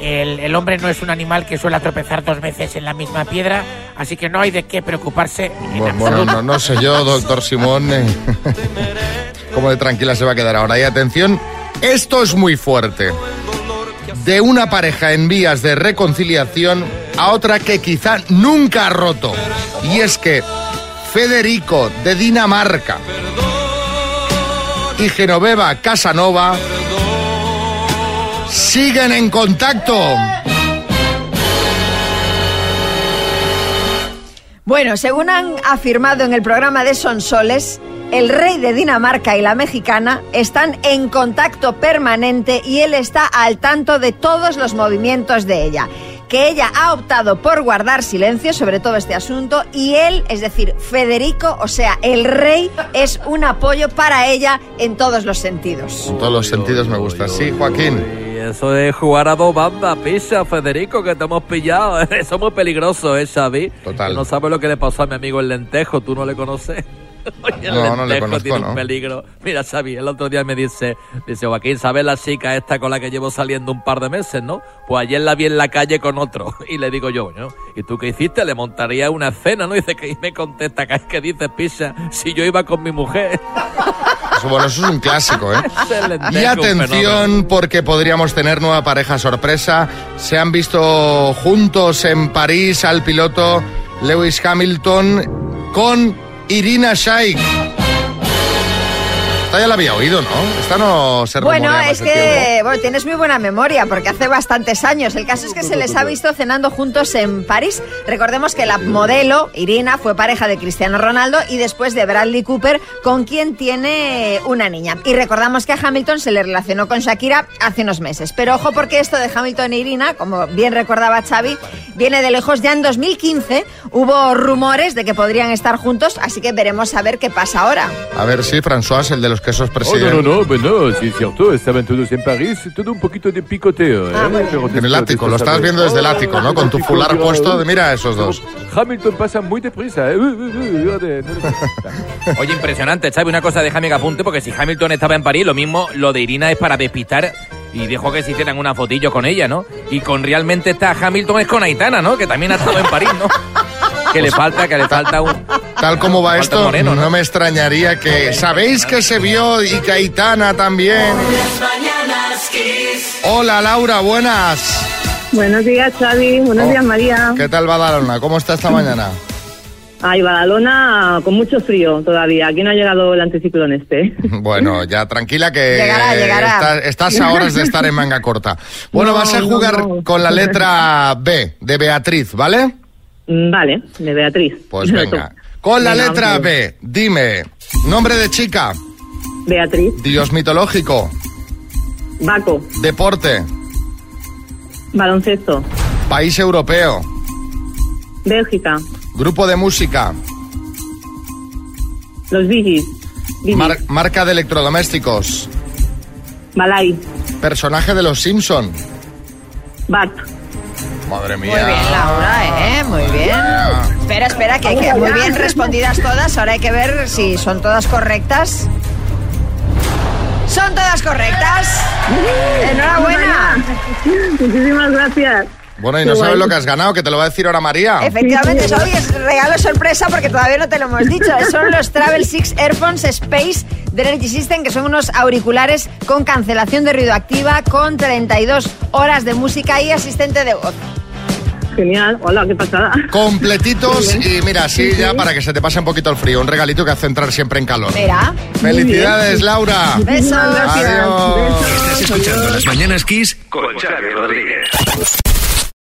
El, el hombre no es un animal que suele tropezar dos veces en la misma piedra, así que no hay de qué preocuparse. en Bueno, bueno, absoluto. no, no sé yo, doctor Simón, eh, *laughs* cómo de tranquila se va a quedar ahora. Y atención, esto es muy fuerte. De una pareja en vías de reconciliación a otra que quizá nunca ha roto. Y es que Federico de Dinamarca y Genoveva Casanova siguen en contacto. Bueno, según han afirmado en el programa de Sonsoles, el rey de Dinamarca y la mexicana están en contacto permanente y él está al tanto de todos los movimientos de ella. Que ella ha optado por guardar silencio sobre todo este asunto y él, es decir, Federico, o sea, el rey, es un apoyo para ella en todos los sentidos. En todos los sentidos me gusta. Sí, Joaquín. Y eso de jugar a dos bandas, pisa, Federico, que te hemos pillado. *laughs* Eso es muy peligroso, ¿eh, Xavi? Total. Que no sabes lo que le pasó a mi amigo el lentejo, tú no le conoces. *laughs* Oye, el No, no le conozco, tiene ¿no? un peligro. Mira, Xavi, el otro día me dice, dice, Joaquín, ¿sabes la chica esta con la que llevo saliendo un par de meses, no? Pues ayer la vi en la calle con otro. *laughs* Y le digo yo, ¿no? ¿Y tú qué hiciste? Le montaría una cena, ¿no? *laughs* Dice que y me contesta, ¿qué que dices, pisa? Si yo iba con mi mujer. Eso, bueno, eso es un clásico, ¿eh? Y atención porque podríamos tener nueva pareja sorpresa. Se han visto juntos en París al piloto Lewis Hamilton con Irina Shayk. Esta ya la había oído, ¿no? Esta no se Bueno, es que bueno, tienes muy buena memoria porque hace bastantes años. El caso es que se les ha visto cenando juntos en París. Recordemos que la modelo Irina fue pareja de Cristiano Ronaldo y después de Bradley Cooper, con quien tiene una niña. Y recordamos que a Hamilton se le relacionó con Shakira hace unos meses. Pero ojo porque esto de Hamilton e Irina, como bien recordaba Xavi, viene de lejos. Ya en 2015 hubo rumores de que podrían estar juntos, así que veremos a ver qué pasa ahora. A ver, sí, François, el de los quesos Oh, presidente. no, no, no, bueno, sí es cierto, estaban todos en París, todo un poquito de picoteo. ¿eh? Pero En el ático, lo sabes- viendo desde el ático, ¿no? Con tu fular puesto. Mira a esos dos. Hamilton pasa muy deprisa, ¿eh? No Oye, impresionante, Xavi, una cosa déjame que apunte, porque si Hamilton estaba en París, lo mismo lo de Irina es para despistar y dejó que se hicieran una fotillo con ella, ¿no? Y con realmente está Hamilton es con Aitana, ¿no? Que también ha estado en París, ¿no? *laughs* Que le falta, que le falta un... Tal como va esto, Moreno, no ¿no? me extrañaría que... ¿Sabéis que se vio y Caitana también? Hola, Laura, buenas. Buenos días, Xavi. Buenos Oh. días, María. ¿Qué tal Badalona? ¿Cómo está esta mañana? Ay, Badalona con mucho frío todavía. Aquí no ha llegado el anticiclón este. *laughs* Bueno, ya tranquila que Llegará, llegará. Estás, estás a horas de estar en manga corta. Bueno, *laughs* No, vas a no, jugar no. con la letra *laughs* B de Beatriz, ¿vale? Vale, de Beatriz. Pues *laughs* venga. Con la Venga, letra. B, dime, nombre de chica, Beatriz. dios mitológico, Baco. deporte, Baloncesto. país europeo, Bélgica. grupo de música, Los Bigis. mar- marca de electrodomésticos, Balay. personaje de los Simpson. Bart. Madre Muy mía. bien, Laura, ¿eh? Muy bien. Espera, espera, que, que muy bien respondidas todas. Ahora hay que ver si son todas correctas. Son todas correctas. Enhorabuena. Muchísimas gracias. Bueno, y no Qué sabes guay. lo que has ganado, que te lo va a decir ahora María. Efectivamente, hoy es regalo sorpresa porque todavía no te lo hemos dicho. *laughs* Son los Travel Six Airphones Space de Energy System, que son unos auriculares con cancelación de ruido activa, con 32 horas de música y asistente de voz. Genial. Hola, qué pasada. Completitos y mira, así ya para que se te pase un poquito el frío, un regalito que hace entrar siempre en calor. Mira. Felicidades, Laura. Besos. Adiós. Estás escuchando Las Mañanas Kiss con Xavi Rodríguez.